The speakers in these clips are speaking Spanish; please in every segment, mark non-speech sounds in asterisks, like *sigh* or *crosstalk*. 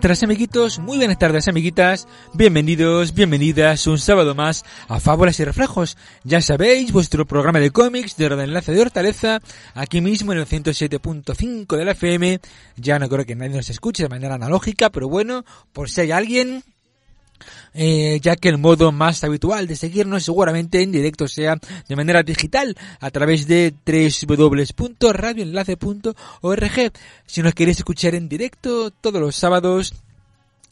tardes amiguitos, muy buenas tardes amiguitas, bienvenidos, bienvenidas un sábado más a Fábulas y Reflejos. Ya sabéis, vuestro programa de cómics de Enlace de Hortaleza, aquí mismo en el 107.5 de la FM. Ya no creo que nadie nos escuche de manera analógica, pero bueno, por si hay alguien, eh, ya que el modo más habitual de seguirnos seguramente en directo sea de manera digital a través de www.radioenlace.org. Si nos queréis escuchar en directo todos los sábados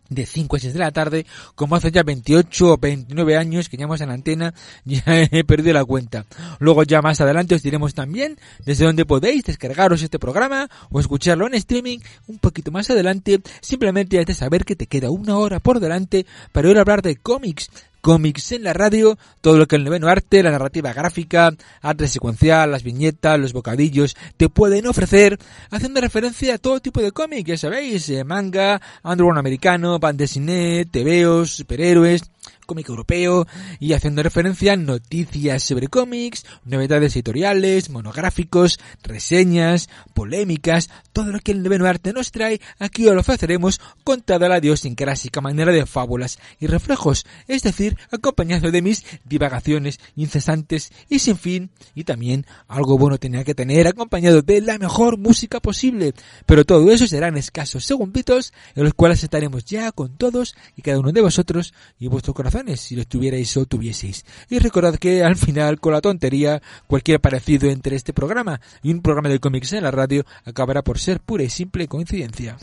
de 5 a 6 de la tarde, como hace ya 28 o 29 años que llevamos en la antena, *laughs* ya he perdido la cuenta. Luego ya más adelante os diremos también desde donde podéis descargaros este programa o escucharlo en streaming un poquito más adelante, simplemente hay de saber que te queda una hora por delante para ir a hablar de cómics, cómics en la radio, todo lo que el noveno arte, la narrativa gráfica, arte secuencial, las viñetas, los bocadillos te pueden ofrecer, haciendo referencia a todo tipo de cómics, ya sabéis, eh, manga, underground americano, band dessinée, tebeos, superhéroes, cómic europeo y haciendo referencia a noticias sobre cómics, novedades editoriales, monográficos, reseñas, polémicas, todo lo que el noveno arte nos trae, aquí os lo ofreceremos con toda la idiosincrásica manera de fábulas y reflejos, es decir, acompañado de mis divagaciones incesantes y sin fin, y también algo bueno tenía que tener acompañado de la mejor música posible, pero todo eso serán escasos segunditos en los cuales estaremos ya con todos y cada uno de vosotros y vuestro corazón si lo tuvierais o tuvieseis. Y recordad que al final, con la tontería, cualquier parecido entre este programa y un programa de cómics en la radio acabará por ser pura y simple coincidencia.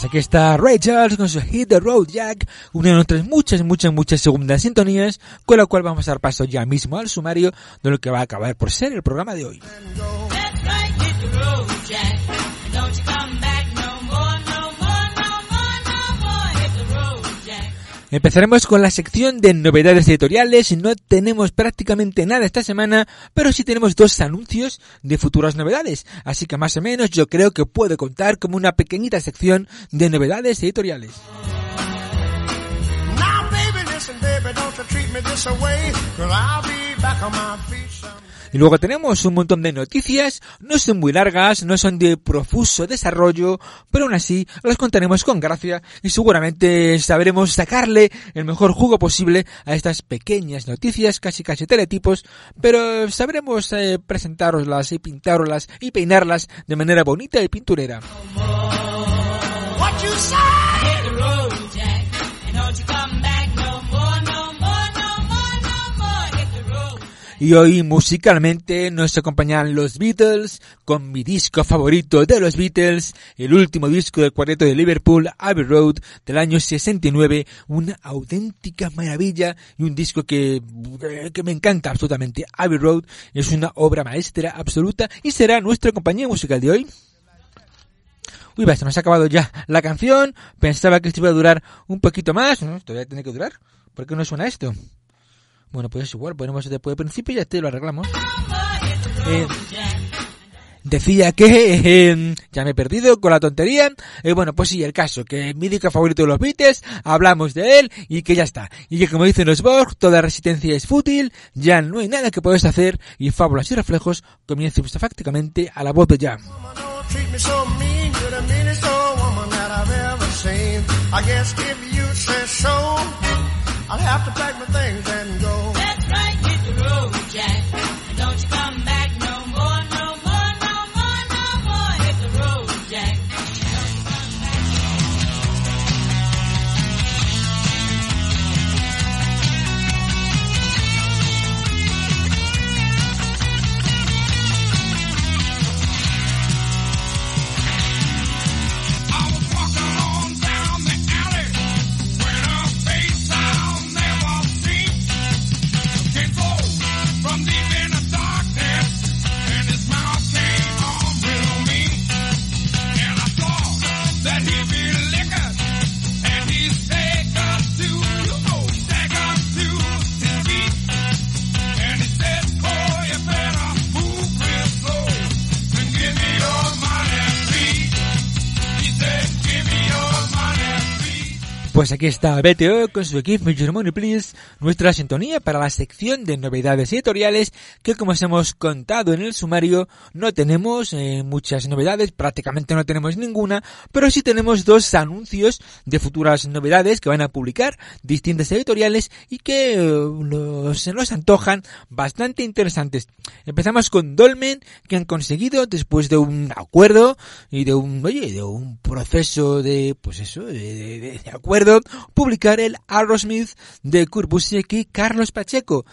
Pues aquí está Ray Charles con su Hit the Road Jack, una de nuestras muchas, muchas, muchas segundas sintonías, con la cual vamos a dar paso ya mismo al sumario de lo que va a acabar por ser el programa de hoy. Empezaremos con la sección de novedades editoriales. No tenemos prácticamente nada esta semana, pero sí tenemos dos anuncios de futuras novedades. Así que más o menos yo creo que puede contar como una pequeñita sección de novedades editoriales. Y luego tenemos un montón de noticias, no son muy largas, no son de profuso desarrollo, pero aún así las contaremos con gracia y seguramente sabremos sacarle el mejor jugo posible a estas pequeñas noticias, casi casi teletipos, pero sabremos eh, presentaroslas y pintaroslas y peinarlas de manera bonita y pinturera. Y hoy musicalmente nos acompañan los Beatles con mi disco favorito de los Beatles, el último disco del cuarteto de Liverpool, Abbey Road, del año 69, una auténtica maravilla y un disco que, que me encanta absolutamente. Abbey Road es una obra maestra absoluta y será nuestra compañía musical de hoy. Uy, va, se nos ha acabado ya la canción. Pensaba que esto iba a durar un poquito más. Todavía tiene que durar. ¿Por qué no suena esto? Bueno, pues es igual, ponemos después de principio y ya te lo arreglamos. Eh, decía que eh, ya me he perdido con la tontería. Eh, bueno, pues sí, el caso, que mi disco favorito de los Beatles, hablamos de él y que ya está. Y que como dicen los Borg, toda resistencia es fútil, ya no hay nada que puedas hacer y fábulas y reflejos comienzan prácticamente a la voz de Jam. I'll have to pack my things and go. Pues aquí está BTO con su equipo Your Money Please, nuestra sintonía para la sección de novedades editoriales que como os hemos contado en el sumario no tenemos eh, muchas novedades, prácticamente no tenemos ninguna, pero sí tenemos dos anuncios de futuras novedades que van a publicar distintas editoriales y que eh, se nos antojan bastante interesantes. Empezamos con Dolmen que han conseguido después de un acuerdo y de un, oye, de un proceso de, pues eso, de acuerdo publicar el Aerosmith de Kurt y Carlos Pacheco.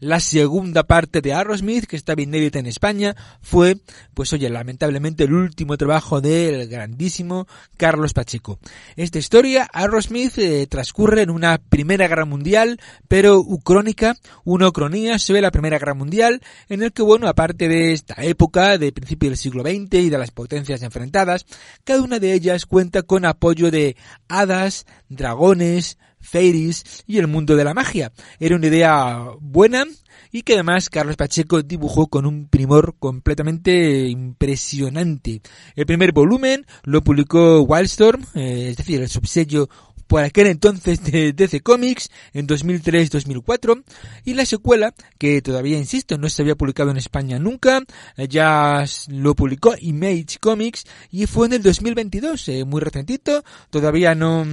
la segunda parte de Aerosmith, que está bien inédita en España, fue, pues oye, lamentablemente el último trabajo del grandísimo Carlos Pacheco. Esta historia, Aerosmith, eh, transcurre en una Primera Guerra Mundial, pero ucrónica, una ucronía sobre la Primera Guerra Mundial, en el que, bueno, aparte de esta época, de principio del siglo XX y de las potencias enfrentadas, cada una de ellas cuenta con apoyo de hadas, dragones, fairies y el mundo de la magia. Era una idea buena y que además Carlos Pacheco dibujó con un primor completamente impresionante. El primer volumen lo publicó Wildstorm, eh, es decir, el subsello por aquel entonces de DC Comics en 2003-2004 y la secuela que todavía insisto no se había publicado en España nunca ya lo publicó Image Comics y fue en el 2022 eh, muy recentito todavía no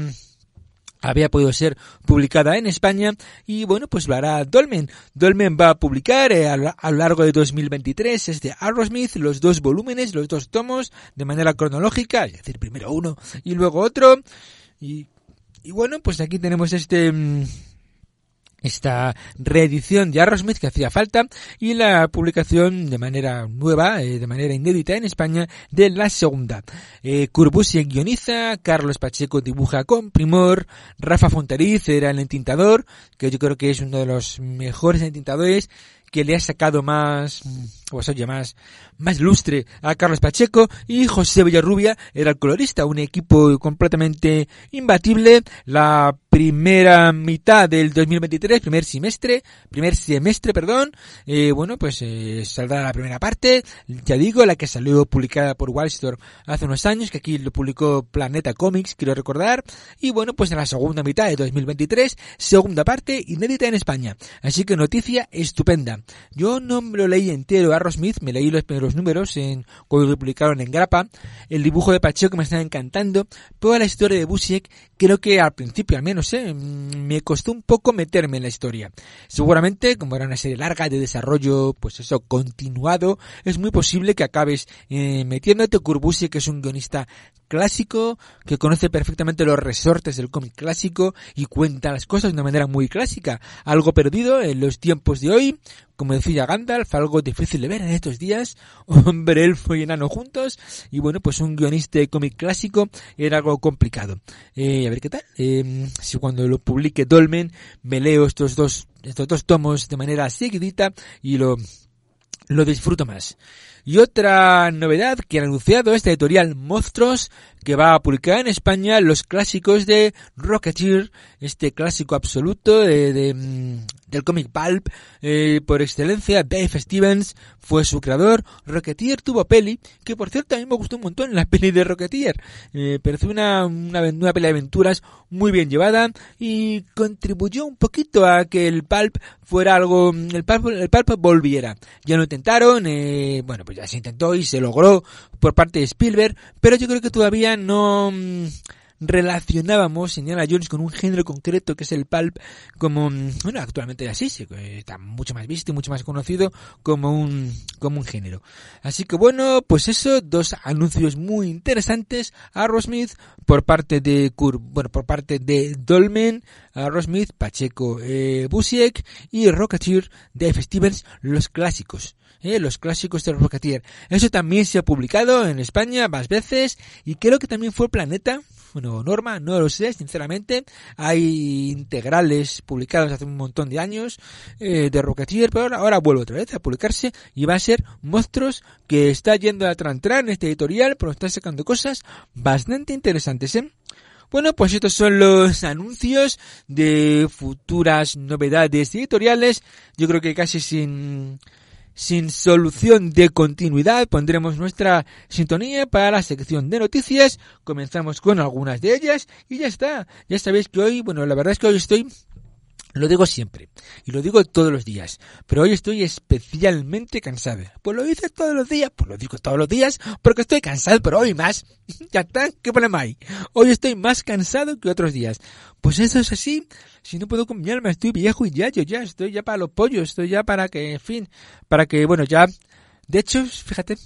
había podido ser publicada en España y bueno pues lo hará Dolmen. Dolmen va a publicar eh, a, lo largo de 2023 este Arrowsmith los dos volúmenes los dos tomos de manera cronológica es decir primero uno y luego otro y y bueno, pues aquí tenemos este mm, esta reedición de Arrowsmith que hacía falta y la publicación de manera nueva, eh, de manera inédita en España de la segunda. Eh, guioniza, Carlos Pacheco dibuja con primor, Rafa Fontariz era el entintador, que yo creo que es uno de los mejores entintadores que le ha sacado más, pues oye, más, más lustre a Carlos Pacheco y José Villarrubia era el colorista, un equipo completamente imbatible. La primera mitad del 2023, primer semestre, primer semestre, perdón, eh, bueno, pues eh, saldrá la primera parte, ya digo, la que salió publicada por Wildstorm hace unos años, que aquí lo publicó Planeta Comics, quiero recordar, y bueno, pues en la segunda mitad de 2023, segunda parte, inédita en España. Así que noticia estupenda. Yo no me lo leí entero, Smith, me leí los primeros números en, cuando lo publicaron en Grapa, el dibujo de Pacheco me está encantando, toda la historia de Busiek, creo que al principio al menos, eh, me costó un poco meterme en la historia. Seguramente, como era una serie larga de desarrollo, pues eso, continuado, es muy posible que acabes eh, metiéndote Busiek, que es un guionista clásico, que conoce perfectamente los resortes del cómic clásico y cuenta las cosas de una manera muy clásica, algo perdido en los tiempos de hoy, como decía Gandalf, algo difícil de ver en estos días, *laughs* hombre, elfo y enano juntos, y bueno, pues un guionista de cómic clásico era algo complicado. Eh, a ver qué tal, eh, si cuando lo publique Dolmen me leo estos dos, estos dos tomos de manera seguidita y lo, lo disfruto más. Y otra novedad que han anunciado esta editorial Monstruos que va a publicar en España los clásicos de Rocketeer, este clásico absoluto de, mm, del cómic pulp eh, por excelencia. Dave Stevens fue su creador. Rocketeer tuvo peli, que por cierto a mí me gustó un montón la *laughs* peli de Rocketeer. Eh, pareció una, una, una peli de aventuras muy bien llevada y contribuyó un poquito a que el pulp fuera algo, el pulp, el pulp volviera. Ya lo intentaron, eh, bueno, pues ya se intentó y se logró por parte de Spielberg, pero yo creo que todavía no relacionábamos Indiana Jones con un género concreto que es el pulp como mm, bueno actualmente así está mucho más visto y mucho más conocido como un como un género así que bueno pues eso dos anuncios muy interesantes a Smith por parte de Kurt, bueno por parte de Dolmen Smith Pacheco eh, Busiek y Rocketeer Dave Stevens los clásicos eh, los clásicos de Rocketeer. Eso también se ha publicado en España más veces y creo que también fue Planeta, bueno, Norma, no lo sé, sinceramente. Hay integrales publicados hace un montón de años eh, de Rocketeer, pero ahora, vuelve otra vez a publicarse y va a ser Monstruos que está yendo a trantrar en este editorial, pero está sacando cosas bastante interesantes, ¿eh? Bueno, pues estos son los anuncios de futuras novedades editoriales. Yo creo que casi sin sin solución de continuidad, pondremos nuestra sintonía para la sección de noticias. Comenzamos con algunas de ellas y ya está. Ya sabéis que hoy, bueno, la verdad es que hoy estoy lo digo siempre y lo digo todos los días, pero hoy estoy especialmente cansado. Pues lo dices todos los días, pues lo digo todos los días porque estoy cansado, pero hoy más. *laughs* ya está, ¿qué problema hay? Hoy estoy más cansado que otros días. Pues eso es así. Si no puedo combinarme, estoy viejo y ya, yo ya estoy ya para los pollos, estoy ya para que, en fin, para que, bueno, ya. De hecho, fíjate,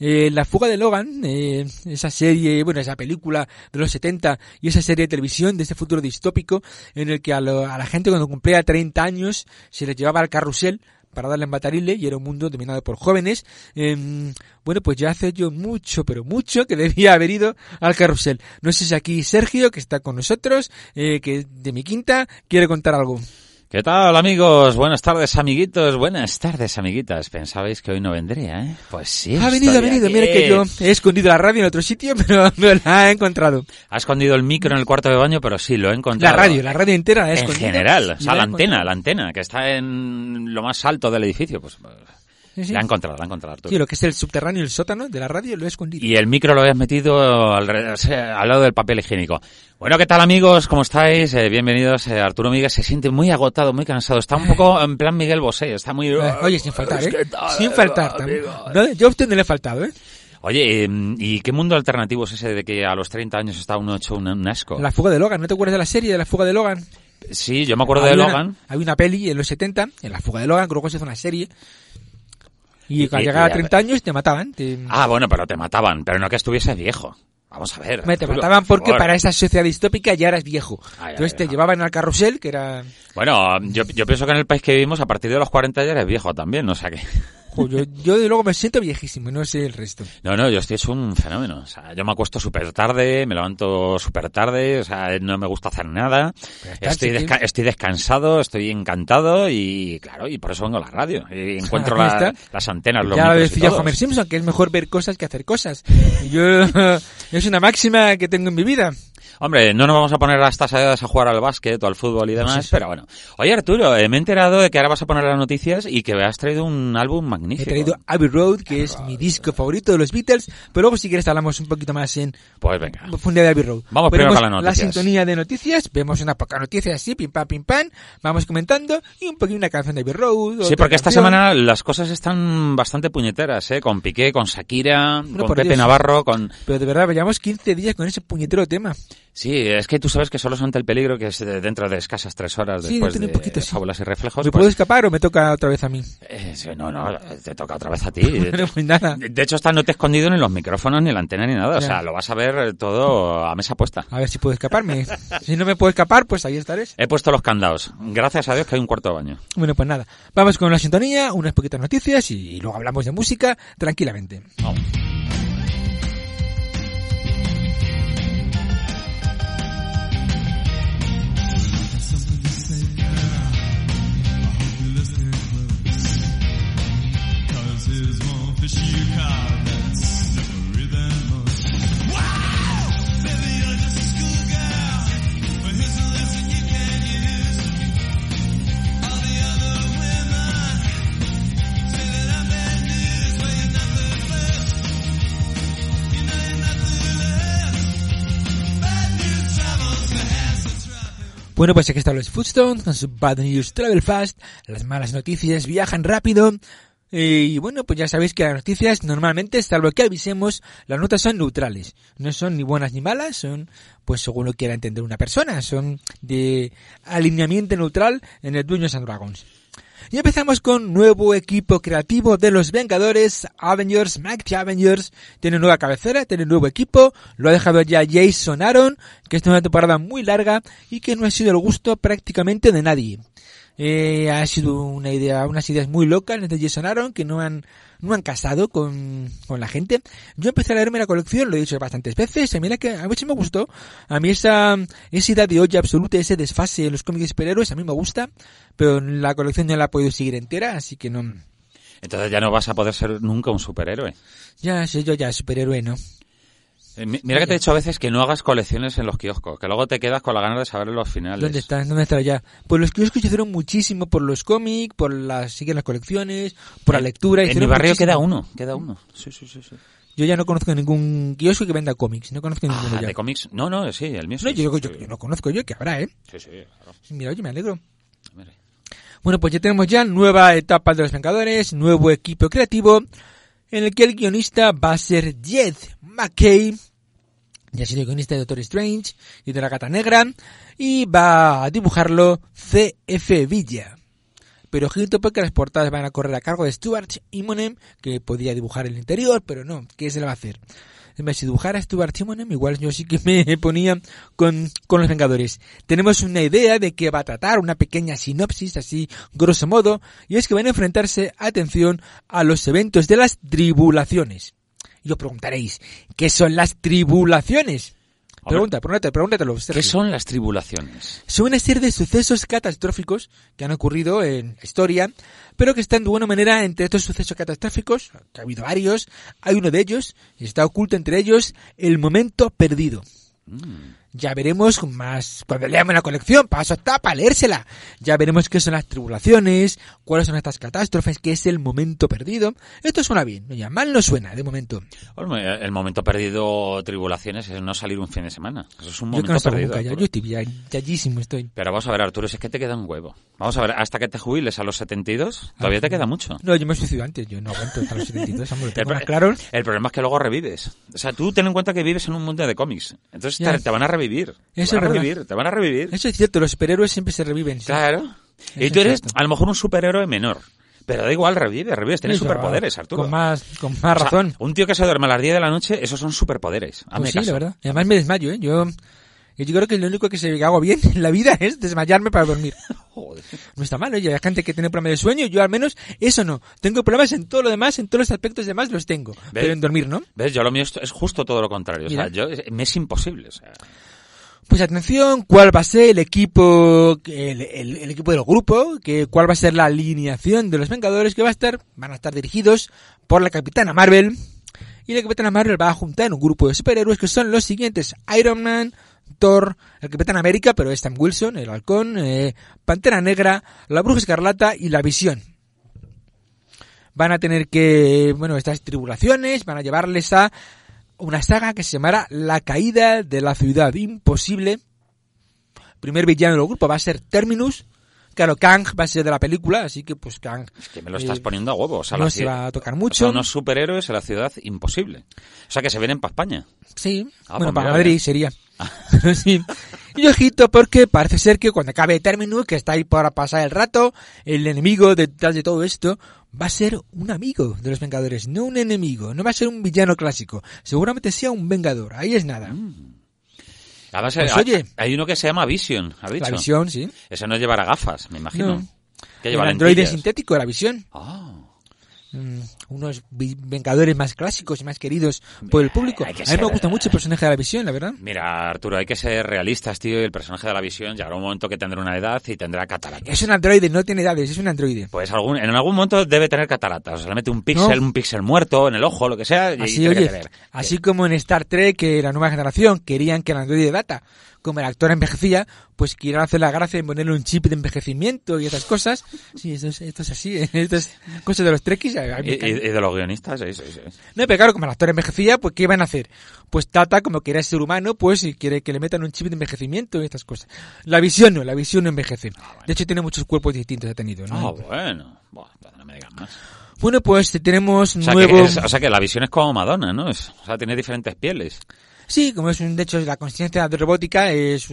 eh, la fuga de Logan, eh, esa serie, bueno, esa película de los 70 y esa serie de televisión de ese futuro distópico en el que a, la gente cuando cumplía 30 años se les llevaba al carrusel para darle en batarile y era un mundo dominado por jóvenes. Em, bueno, pues ya hace yo mucho, pero mucho que debía haber ido al carrusel. No sé si aquí Sergio, que está con nosotros, eh, que de mi quinta, quiere contar algo. ¿Qué tal amigos? Buenas tardes amiguitos, buenas tardes amiguitas. Pensabais que hoy no vendría, ¿eh? Pues sí. Ha venido, ha venido. Mira que yo he escondido la radio en otro sitio, *laughs* pero no la he encontrado. Ha escondido el micro en el cuarto de baño, pero sí, lo he encontrado. La radio, la radio entera la he escondido. En general, o sea, la, antena, la antena, que está en lo más alto del edificio, pues la ha encontrado, la ha encontrado Arturo. Sí, lo que es el subterráneo, el sótano de la radio, lo he escondido. Y el micro lo habías metido al, al lado del papel higiénico. Bueno, ¿qué tal amigos? ¿Cómo estáis? Eh, bienvenidos. Eh, Arturo Miguel se siente muy agotado, muy cansado. Está un poco *laughs* en plan Miguel Bosé. Está muy... Eh, oye, sin faltar, ¿eh? sin faltar. No, yo a usted no le he faltado, ¿eh? Oye, em, ¿y qué mundo alternativo es ese de que a los 30 años está uno hecho un, asco? La fuga de Logan. ¿No te acuerdas de la serie de la fuga de Logan? Sí, yo me acuerdo de Logan. Hay una peli en los 70, en la fuga de Logan, creo que se hizo una serie y, al llegar a 30 años te mataban. Ah, bueno, pero te mataban, pero no que estuviese viejo. Vamos a ver. te mataban porque para esa sociedad distópica ya eras viejo. Entonces te llevaban al carrusel, que era... Bueno, yo, yo pienso que en el país que vivimos, a partir de los 40 ya eres viejo también, o sea que yo, yo de luego me siento viejísimo, no sé el resto. No, no, yo estoy es un fenómeno. O sea, yo me acuesto súper tarde, me levanto súper tarde, o sea, no me gusta hacer nada. Estoy, estoy descansado, estoy encantado y claro, y por eso vengo a la radio. Y *laughs* encuentro las antenas, los Ya lo decía Homer Simpson, que es mejor ver cosas que hacer cosas. Y yo, *laughs* es una máxima que tengo en mi vida. Hombre, no nos vamos a poner a estas edades a jugar al básquet o al fútbol y demás, pero bueno. Oye, Arturo, eh, me he enterado de que ahora vas a poner las noticias y que has traído un álbum magnífico. He traído Abbey Road, que es mi disco favorito de los Beatles, pero luego si quieres hablamos un poquito más en pues venga. de Abbey Road. Vamos primero con las noticias. La sintonía de noticias, vemos una poca noticia así, pim pam, pim pam, vamos comentando y un poquito una canción de Abbey Road. Sí, porque esta semana las cosas están bastante puñeteras, ¿eh? Con Piqué, con Shakira, con Pepe Navarro, con... Pero de verdad, llevamos 15 días con ese puñetero tema. Sí, es que tú sabes que solo son el peligro que es dentro de escasas tres horas después de poquito, fábulas y reflejos. ¿Me puedo pues escapar o me toca otra vez a mí? Eh, no, no, te toca otra vez a ti. *laughs* Pues nada. De hecho, está no te he escondido ni los micrófonos, ni la antena, ni nada. O sea, lo vas a ver todo a mesa puesta. A ver si puedo escaparme. *laughs* si no me puedo escapar, pues ahí estaré. He puesto los candados. Gracias a Dios que hay un cuarto de baño. Bueno, pues nada. Vamos con la sintonía, unas poquitas noticias y luego hablamos de música tranquilamente. Vamos. Bueno, pues aquí están los Footstones con su Bad News Travel Fast. Las malas noticias viajan rápido. Y bueno, pues ya sabéis que las noticias normalmente, salvo que avisemos, las notas son neutrales. No son ni buenas ni malas, son pues según lo quiera entender una persona. Son de alineamiento neutral en el Dungeons and Dragons. Y empezamos con nuevo equipo creativo de los Vengadores, Avengers, Mac Avengers, tiene nueva cabecera, tiene nuevo equipo, lo ha dejado ya Jason Aaron, que es una temporada muy larga y que no ha sido el gusto prácticamente de nadie. Eh, ha sido una idea, unas ideas muy locas de Jason Aaron que no han, no han casado con, con la gente. Yo empecé a leerme la colección, lo he dicho bastantes veces, y mira que a mí sí me gustó. A mí esa, esa idea de olla absoluta, ese desfase en los cómics superhéroes, a mí me gusta, pero la colección no la he podido seguir entera, así que no. Entonces ya no vas a poder ser nunca un superhéroe. Ya, soy yo ya superhéroe, ¿no? Eh, mira que te he dicho a veces que no hagas colecciones en los kioscos, que luego te quedas con la ganas de saber los finales. ¿Dónde están? ¿Dónde está ya? Pues los kioscos hicieron muchísimo por los cómics, por las, siguen las colecciones, por la lectura. En mi barrio queda uno, queda uno. Sí, sí, sí, sí. Yo ya no conozco ningún kiosco que venda cómics, no conozco ninguno ah, ya. ¿de cómics? No, no, sí, el mío sí. No, yo, yo, no conozco yo, que habrá, ¿eh? Sí, sí, claro. Mira, oye, me alegro. Bueno, pues ya tenemos ya nueva etapa de los Vengadores, nuevo equipo creativo, en el que el guionista va a ser Jed McKay, ya ha sido guionista de Doctor Strange y de la Gata Negra, y va a dibujarlo CF Villa. Pero ojito porque las portadas van a correr a cargo de Stuart Immonen, que podía dibujar el interior, pero no, ¿qué se le va a hacer? Si dibujara Stuart Immonen, igual yo sí que me *laughs* ponía con, con los Vengadores. Tenemos una idea de que va a tratar, una pequeña sinopsis, así grosso modo, y es que van a enfrentarse, atención, a los eventos de las tribulaciones. Y os preguntaréis, ¿qué son las tribulaciones? Pregunta, pregúntate, pregúntatelo. ¿Qué son las tribulaciones? Son una serie de sucesos catastróficos que han ocurrido en la historia, pero que están de buena manera entre estos sucesos catastróficos, que ha habido varios, hay uno de ellos, y está oculto entre ellos el momento perdido. Mm. Ya veremos más cuando leamos la colección, paso está para leérsela. Ya veremos qué son las tribulaciones, cuáles son estas catástrofes, qué es el momento perdido. Esto suena bien, ya mal no suena de momento. El momento perdido, tribulaciones, es no salir un fin de semana. Eso es un momento yo perdido. Nunca, ya, yo estoy ya, estoy. Pero vamos a ver, Arturo, es que te queda un huevo. Vamos a ver, hasta que te jubiles a los 72, todavía te queda mucho. No, yo me suicido antes, yo no aguanto hasta los 72, el, claro. el problema es que luego revives. O sea, tú ten en cuenta que vives en un mundo de cómics. Entonces te, te van a revivir. Eso te van a revivir, te van a revivir. Eso es cierto, los superhéroes siempre se reviven. Claro. y tú eres a lo mejor un superhéroe menor. Pero da igual, revive, revives, tienes superpoderes, Arturo. Con más, con más razón. un tío que se duerme a las 10 de la noche, esos son superpoderes. Pues sí, la verdad. Y además me desmayo, ¿eh? Yo, yo creo que lo único que se hago bien en la vida es desmayarme para dormir. *laughs* Joder. No está mal, oye, hay gente que tiene problemas de sueño, yo al menos eso no. Tengo problemas en todo lo demás, en todos los aspectos demás los tengo. Pero en dormir, ¿no? ¿Ves? Yo lo mío es justo todo lo contrario. O sea, yo, me es imposible. O sea... Pues atención, ¿cuál va a ser el equipo, el, equipo del grupo? Que, ¿Cuál va a ser la alineación de los Vengadores que va a estar? Van a estar dirigidos por la Capitana Marvel. Y la Capitana Marvel va a juntar un grupo de superhéroes que son los siguientes. Iron Man, Thor, el Capitán América, pero es Sam Wilson, el Halcón, eh, Pantera Negra, la Bruja Escarlata y la Visión. Van a tener que, bueno, estas tribulaciones van a llevarles a una saga que se llamará La caída de la ciudad imposible. Primer villano del grupo va a ser Terminus. Claro, Kang va a ser de la película, así que pues Kang... Es que me lo estás eh, poniendo a huevo. no se va a tocar mucho. Son unos superhéroes en la ciudad imposible. O sea que se vienen para España. Sí, ah, bueno, pues para Madrid sería. *laughs* sí. Y ojito porque parece ser que cuando acabe Terminus, que está ahí para pasar el rato, el enemigo detrás de todo esto va a ser un amigo de los Vengadores, no un enemigo, no va a ser un villano clásico, seguramente sea un Vengador, ahí es nada. Mm. Además, pues, hay, oye, hay uno que se llama Vision, ¿ha dicho? La Visión, sí. Ese no llevará gafas, me imagino. No. Que lleva el androide sintético la Visión. Ah. Mm, unos vengadores más clásicos y más queridos por el público. A mí me gusta mucho el personaje de la visión, la verdad. Mira, Arturo, hay que ser realistas, tío, y el personaje de la visión llegará un momento que tendrá una edad y tendrá cataratas. Es un androide, no tiene edades, es un androide. Pues algún, en algún momento debe tener cataratas. O sea, le mete un píxel, un píxel muerto en el ojo, lo que sea, y así, oye, Así como en Star Trek, que la nueva generación querían que el androide data como el actor envejecía, pues quieren hacer la gracia en ponerle un chip de envejecimiento y esas cosas. Sí, esto es, esto es así, ¿eh? *laughs* esto es cosas de los trekkies. Y, de los guionistas, sí, sí, sí. No, pero claro, como el actor envejecía, pues ¿qué iban a hacer? Pues Tata, como que era ser humano, pues si quiere que le metan un chip de envejecimiento y estas cosas. La visión no, la visión no envejece. Ah, de hecho, tiene muchos cuerpos distintos, ha tenido, ¿no? Ah, bueno. Bueno, no me digas más. Bueno, pues tenemos o sea, nuevos... o sea que la visión es como Madonna, ¿no? Es, o sea, tiene diferentes pieles. Sí, como es un, de hecho, la consistencia de robótica es,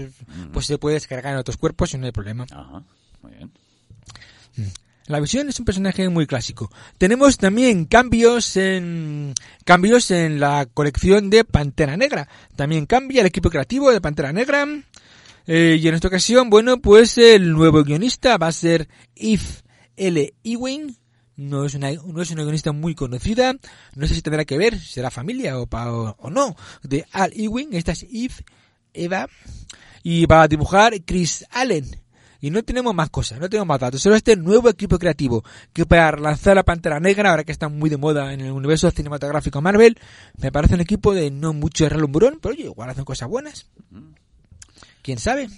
pues se puede descargar en otros cuerpos y no hay problema. Ajá, muy bien. Mm. La visión es un personaje muy clásico. Tenemos también cambios en cambios en la colección de Pantera Negra. También cambia el equipo creativo de Pantera Negra. Eh, y en esta ocasión, bueno, pues el nuevo guionista va a ser If L. Ewing no es una, no es una guionista muy conocida, no sé si tendrá que ver, será familia o, o, no, de Al Ewing, esta es Eve, Eva, y va a dibujar Chris Allen. Y no tenemos más cosas, no tenemos más datos. Solo este nuevo equipo creativo que para lanzar la Pantera Negra, ahora que está muy de moda en el universo cinematográfico Marvel, me parece un equipo de no mucho relumbrón, pero oye, igual hacen cosas buenas. ¿Quién sabe?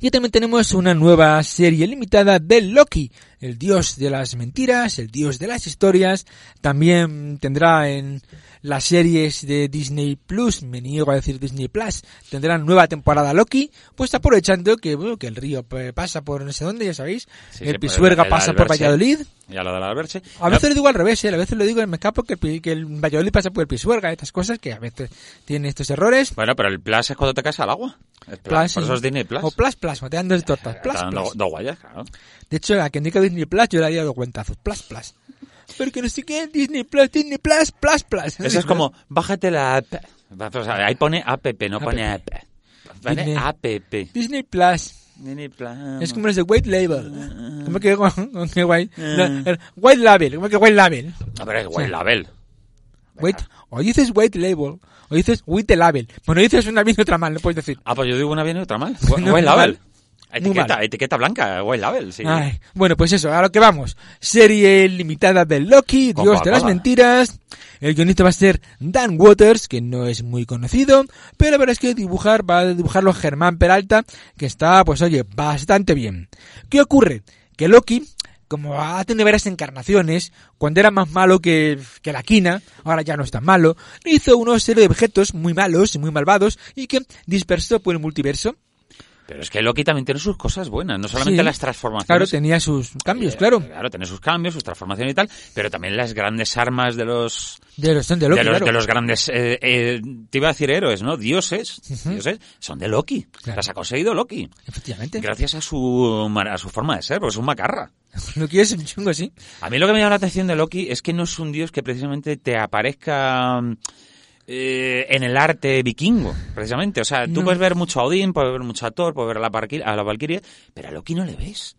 Y también tenemos una nueva serie limitada de Loki, el dios de las mentiras, el dios de las historias. También tendrá en las series de Disney Plus, me niego a decir Disney Plus, tendrán nueva temporada Loki, pues aprovechando que, bueno, que el río pasa por no sé dónde, ya sabéis, el Pisuerga pasa por Valladolid. Ya lo de la Alberche. A veces lo digo al revés, ¿eh? a veces lo digo en me escapo que el, que el Valladolid pasa por el Pisuerga, estas cosas que a veces tienen estos errores. Bueno, pero el Plus es cuando te caes al agua. Plus, por eso es Disney Plus. O Plus Plus, te dan dos tortas. Plus, plus. Dos guayas, claro. De hecho, a quien diga Disney Plus yo le haría dos cuentazos. Plus Plus. Porque no sé qué, Disney Plus, Disney Plus, Plus Plus. Eso es como, bájate la app. ahí pone app, no pone app. Pone app. Disney Plus. Disney Plus. Es como de White Label. ¿Cómo que, white? white Label. ¿Cómo que White Label? A ver, es White Label. White, o dices White Label, o dices White Label. Bueno, dices una bien y otra mal, no puedes decir. Ah, pues yo digo una bien y otra mal. *laughs* White Label. Etiqueta, etiqueta blanca, White Label, sí. bueno, pues eso, a lo que vamos. Serie limitada de Loki, Dios de las mentiras. El guionista va a ser Dan Waters, que no es muy conocido, pero la verdad es que dibujar va a dibujarlo Germán Peralta, que está, pues oye, bastante bien. ¿Qué ocurre? Que Loki, como ha tenido varias encarnaciones, cuando era más malo que, que la quina, ahora ya no es tan malo, hizo una serie de objetos muy malos y muy malvados y que dispersó por el multiverso. Pero es que Loki también tiene sus cosas buenas, no solamente las transformaciones. Claro, tenía sus cambios, claro. Claro, tiene sus cambios, sus transformaciones y tal, pero también las grandes armas de los... De los, de Loki, de los, grandes, eh, eh, te iba a decir héroes, ¿no? Dioses, dioses, son de Loki. Las ha conseguido Loki. Efectivamente. Gracias a su, a su forma de ser, porque es un macarra. *laughs* Loki es un chungo, sí. A mí lo que me llama la atención de Loki es que no es un dios que precisamente te aparezca eh, en el arte vikingo, precisamente. O sea, tú puedes ver mucho a Odín, puedes ver mucho a Thor, puedes ver a la, a la Valkyria, pero a Loki no le ves.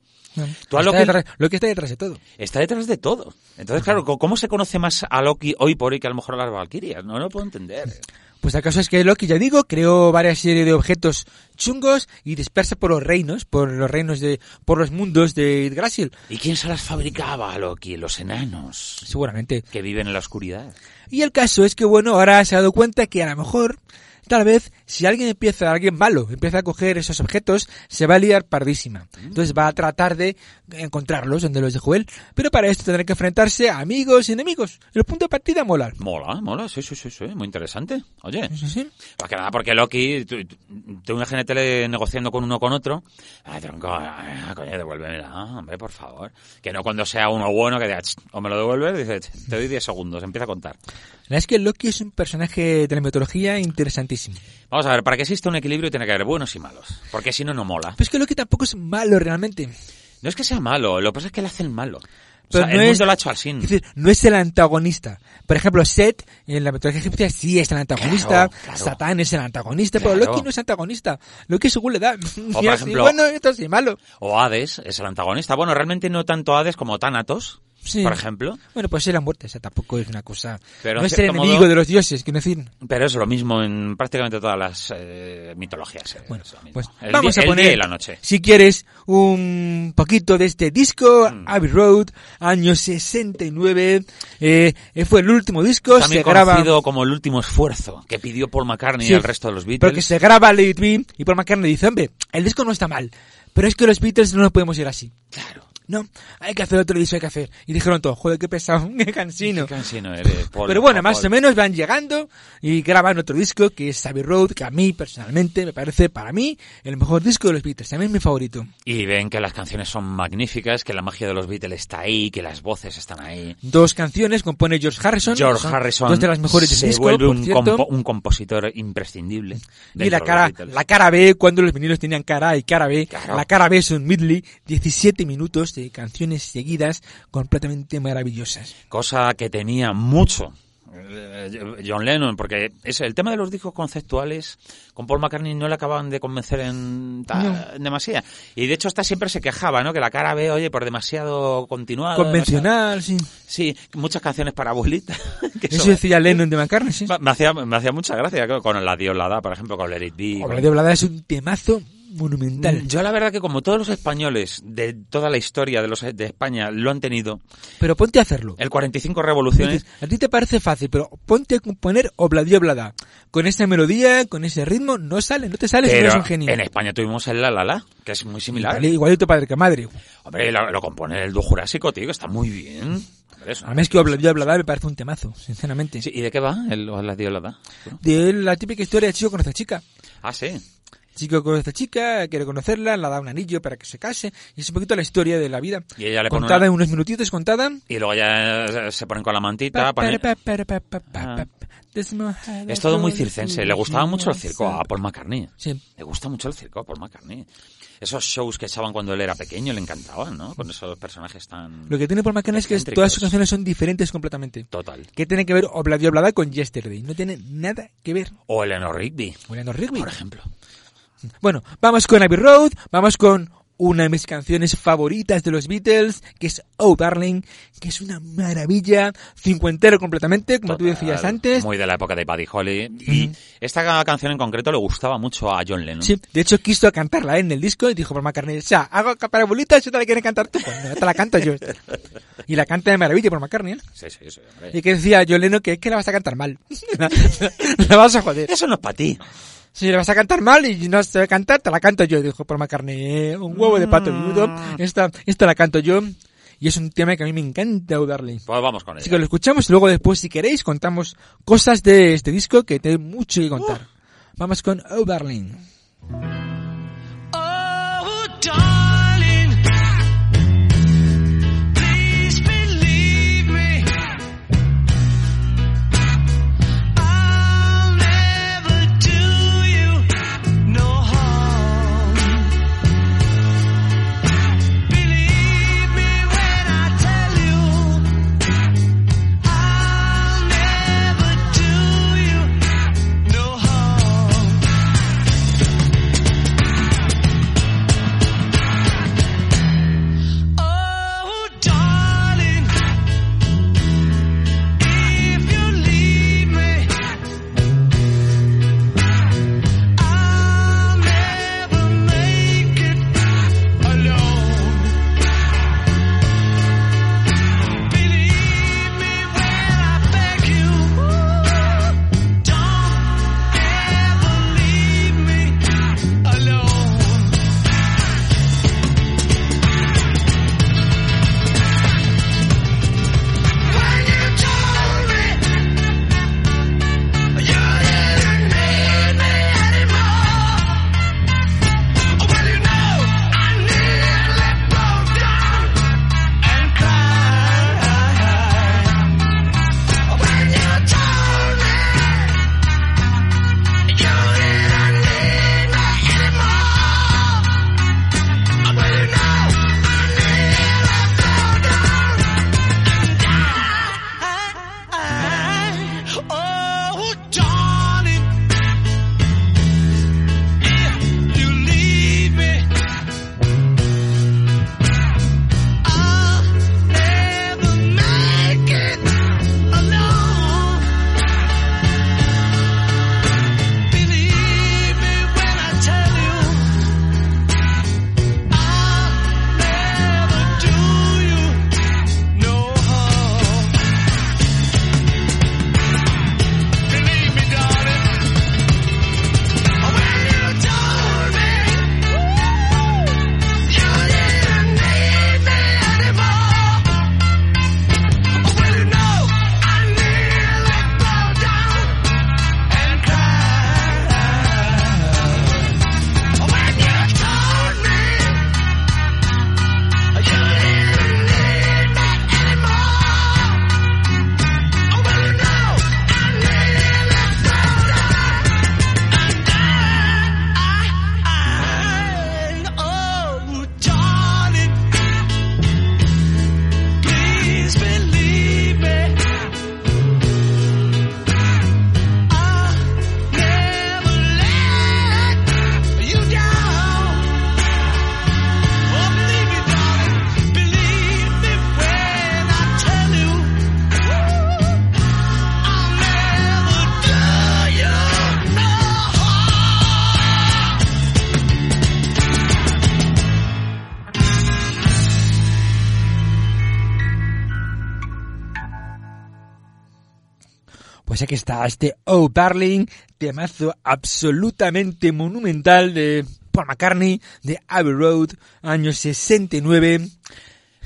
Tú a Loki, está Loki está detrás de todo. Está detrás de todo. Entonces, claro, ¿cómo se conoce más a Loki hoy por hoy que a lo mejor a las Valkyrias? No lo puedo entender. Pues el caso es que Loki, ya digo, creó varias series de objetos chungos y dispersa por los reinos, por los reinos de, por los mundos de Grasil. ¿Y quién se las fabricaba, Loki? Los enanos. Seguramente. Que viven en la oscuridad. Y el caso es que, bueno, ahora se ha dado cuenta que a lo mejor Tal vez, si alguien empieza, alguien malo, empieza a coger esos objetos, se va a liar pardísima. Entonces va a tratar de encontrarlos donde los dejó él. Pero para esto tendrá que enfrentarse a amigos y enemigos. El punto de partida mola. Mola, mola, sí, sí, sí, sí. muy interesante. Oye, sí, sí. que nada, porque Loki, tú, tú imagínate negociando con uno con otro. Ay, tronco, ay, coño, devuélvemela, hombre, por favor. Que no cuando sea uno bueno que diga, o me lo devuelves, dice, te doy 10 segundos, empieza a contar. La verdad es que Loki es un personaje de la mitología interesantísimo. Vamos a ver, para que exista un equilibrio tiene que haber buenos y malos. Porque si no, no mola. Pero es que Loki tampoco es malo realmente. No es que sea malo, lo que pasa es que le hacen malo. Pero no es, lo ha hecho al sin. Es decir, no es el antagonista. Por ejemplo, Set, en la mitología egipcia, sí es el antagonista. Satán es el antagonista, pero Loki no es antagonista. Loki según le da. *laughs* O por ejemplo, bueno, esto sí malo. O Hades es el antagonista. Bueno, realmente no tanto Hades como Thanatos por ejemplo. Bueno, pues ser la muerte, o sea, tampoco es una cosa... Pero no es el enemigo de los dioses, quiero decir. Pero es lo mismo en prácticamente todas las eh, mitologías. Eh, bueno, pues vamos a poner, la noche. si quieres, un poquito de este disco, mm. Abbey Road, año 69. Eh, fue el último disco, También se conocido como el último esfuerzo que pidió Paul McCartney y el resto de los Beatles. Porque se graba Let It y Paul McCartney dice, hombre, el disco no está mal, pero es que los Beatles no lo podemos ir así. Claro no, hay que hacer otro disco, hay que hacer. Y dijeron todo, joder, qué pesado, *laughs* qué cansino. Qué cansino eres, Pero bueno, más o menos van llegando y graban otro disco que es Abbey Road, que a mí personalmente me parece, para mí, el mejor disco de los Beatles, también es mi favorito. Y ven que las canciones son magníficas, que la magia de los Beatles está ahí, que las voces están ahí. Dos canciones compone George Harrison. George Harrison. Dos de las mejores se disco, vuelve un, un, compositor imprescindible. Y la cara, la cara B, cuando los vinilos tenían cara A y cara B, la cara B es un medley, 17 minutos de canciones seguidas completamente maravillosas. Cosa que tenía mucho eh, John Lennon, porque es el tema de los discos conceptuales con Paul McCartney no le acaban de convencer en, demasiado. Y de hecho hasta siempre se quejaba, ¿no? Que la cara ve, oye, por demasiado continuado. Convencional, sí. Sí, muchas canciones para abuelita. *laughs* Eso decía Lennon de McCartney, sí. Me hacía, me hacía mucha gracia con la Diolada, por ejemplo, con Let It Be. la Diolada es un temazo monumental. Yo la verdad que como todos los españoles de toda la historia de los de España lo han tenido. Pero ponte a hacerlo. El 45 revoluciones. A ti te parece fácil, pero ponte a componer Obladí Oblada. Con esa melodía, con ese ritmo, no sale, no te sale si no es un genio. En España tuvimos el La La La, que es muy similar. Vale, igualito padre que madre. Hombre, lo, lo compone el dúo jurásico, tío, que está muy bien. A mí es que Obladí Oblada me parece un temazo, sinceramente. ¿Y de qué va el Obladí Oblada? De la típica historia de chico conoce a chica. Ah, sí chico conoce a esta chica, quiere conocerla, la da un anillo para que se case, y es un poquito la historia de la vida. Y ella le contada en unos minutitos, contada. Y luego ya se ponen con la mantita. Es todo muy circense. Le gustaba mucho el circo a Paul McCartney. Sí. Le gusta mucho el circo a Paul McCartney. Esos shows que echaban cuando él era pequeño le encantaban, ¿no? Con esos personajes tan... Lo que tiene Paul McCartney es que todas sus canciones son diferentes completamente. Total. ¿Qué tiene que ver Obladi Oblada con Yesterday? No tiene nada que ver. O Eleanor Rigby. O Eleanor Rigby. Por ejemplo. Bueno, vamos con Abbey Road, vamos con una de mis canciones favoritas de los Beatles, que es Oh Darling, que es una maravilla, cincuentero completamente, como tú decías antes. Muy de la época de Buddy Holly. Y esta canción en concreto le gustaba mucho a John Lennon. Sí, de hecho quiso cantarla en el disco y dijo por McCartney, o sea, hago bolitas y te la quieren cantar tú. Pues no, te la canto yo. y la canta de maravilla por McCartney. ¿eh? Sí, sí, sí. Y que decía John Lennon que es que la vas a cantar mal. *laughs* la vas a joder. Eso no es para ti si le vas a cantar mal y no se va a cantar, te la canto yo, dijo por McCartney. Un huevo de pato viudo. Mm. Esta, esta la canto yo. Y es un tema que a mí me encanta Darling. Pues vamos con ella. Así que lo escuchamos y luego después, si queréis, contamos cosas de este disco que tengo mucho que contar. Vamos con Oh Darling. Pues aquí está este Oh Darling, temazo absolutamente monumental de Paul McCartney, de Abbey Road, año 69.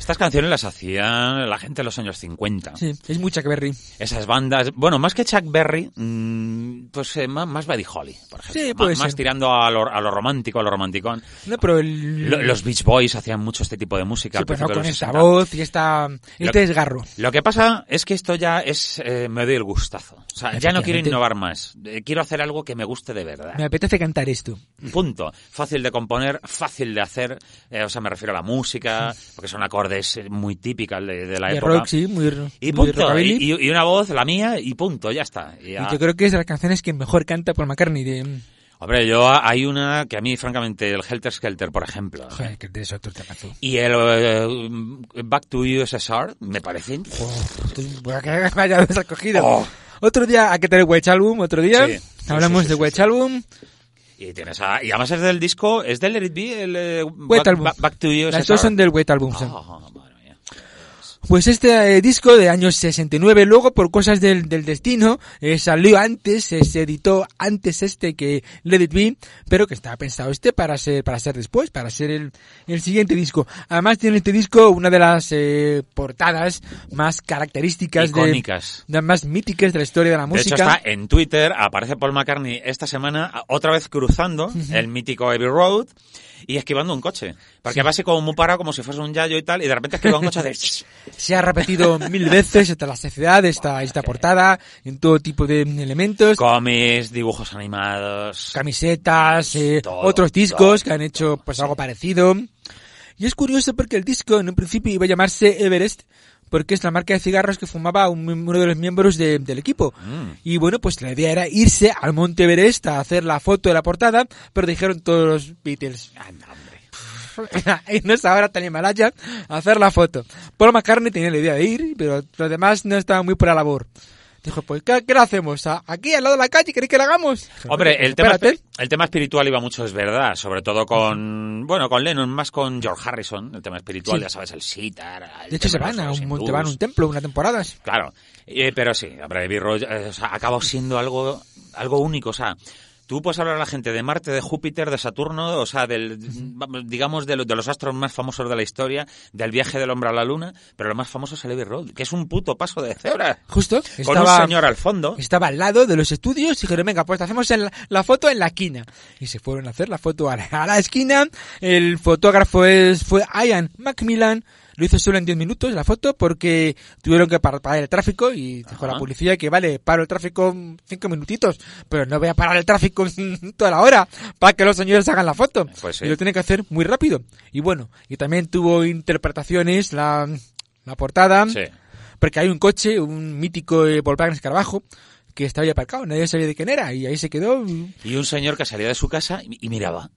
Estas canciones las hacían la gente en los años 50. Sí, es muy Chuck Berry. Esas bandas, bueno, más que Chuck Berry, mmm, pues eh, más, más Buddy Holly, por ejemplo. Sí, puede más, más ser. tirando a lo, a lo romántico, a lo romanticón. No, pero el... Lo- los Beach Boys hacían mucho este tipo de música. Sí, pero no con esta 60. voz y esta, este desgarro. Lo que pasa es que esto ya es, eh, me doy el gustazo. O sea, ya no quiero innovar más. Eh, quiero hacer algo que me guste de verdad. Me apetece cantar esto. Punto. Fácil de componer, fácil de hacer. eh, o sea, me refiero a la música, porque son acordes eh, muy típicas de, de la De época. rock, sí, muy, Y muy punto. Y, y- una voz, la mía, y punto, ya está. Y ya- yo creo que es de las canciones que mejor canta Paul McCartney. De... Hombre, yo hay una que a mí, francamente, el Helter Skelter, por ejemplo. Joder, que es otro temazo. Y el eh, Back to USSR, me parecen. Voy a que *laughs* me haya descogido. Oh. Otro día, hay que tener Wedge Album, otro día. Sí, Hablamos sí, sí, de Wedge. Album. Y tienes a- y además es del disco, es del Let It Be, el eh, Wet back, Album. Back- Back to USSR. Las dos son del Wet Album. sí. Pues este eh, disco de años 69, luego por cosas del, del destino, eh, salió antes, eh, se editó antes este que Let It Be, pero que estaba pensado este para ser, para ser después, para ser el, el siguiente disco. Además tiene este disco una de las eh, portadas más características de, Icónicas. de más míticas de la historia de la De hecho, música. está en Twitter, aparece Paul McCartney esta semana, otra vez cruzando el mítico Abbey Road y esquivando un coche. Porque así como muy parado, como si fuese un yayo y tal, y de repente esquiva un coche de... *laughs* Se ha repetido mil veces esta la sociedad, esta, esta portada, en todo tipo de elementos. cómics, dibujos animados... camisetas, eh, Todo, otros discos todo, que han hecho pues sí. algo parecido. Y es curioso porque el disco en un principio iba a llamarse Everest porque es la marca de cigarros que fumaba un- uno de los miembros de- del equipo. Mm. Y bueno, pues la idea era irse al Monte Everest a hacer la foto de la portada, pero dijeron todos los Beatles, Anda, hombre. Irnos ahora hasta el Himalaya a hacer la foto. Paul McCartney tenía la idea de ir, pero los demás no estaban muy por la labor. Dijo, pues, ¿qué, qué lo hacemos? ¿A- ¿Aquí, al lado de la calle? ¿Queréis que lo hagamos? Hombre, el tema, el tema espiritual iba mucho, es verdad, sobre todo con, bueno, con Lennon, más con George Harrison, el tema espiritual, Sí. ya sabes, el sitar. el De hecho, se van a un, te van a un templo una temporada. Claro, Eh, pero sí, hombre, Abbey Road, eh, o sea, acabado siendo algo, algo único, o sea, tú puedes hablar a la gente de Marte, de Júpiter, de Saturno, o sea, del, digamos, de, de los astros más famosos de la historia, del viaje del hombre a la luna, pero lo más famoso es el Abbey Road, que es un puto paso de cebra. Justo. Con Estaba, un señor al fondo. estaba al lado de los estudios y dijeron, venga, pues hacemos en la, la foto en la esquina. Y se fueron a hacer la foto a la, a la esquina. El fotógrafo es, fue Ian Macmillan. Lo hizo solo en 10 minutos la foto porque tuvieron que par- parar el tráfico y dijo Ajá. la policía que vale, paro el tráfico 5 minutitos, pero no voy a parar el tráfico *laughs* toda la hora para que los señores hagan la foto. Pues sí. Y lo tienen que hacer muy rápido. Y bueno, y también tuvo interpretaciones la, la portada. Sí. Porque hay un coche, un mítico eh, Volkswagen Escarabajo, que estaba ahí aparcado, nadie sabía de quién era, y ahí se quedó. Y un señor que salía de su casa y, y miraba.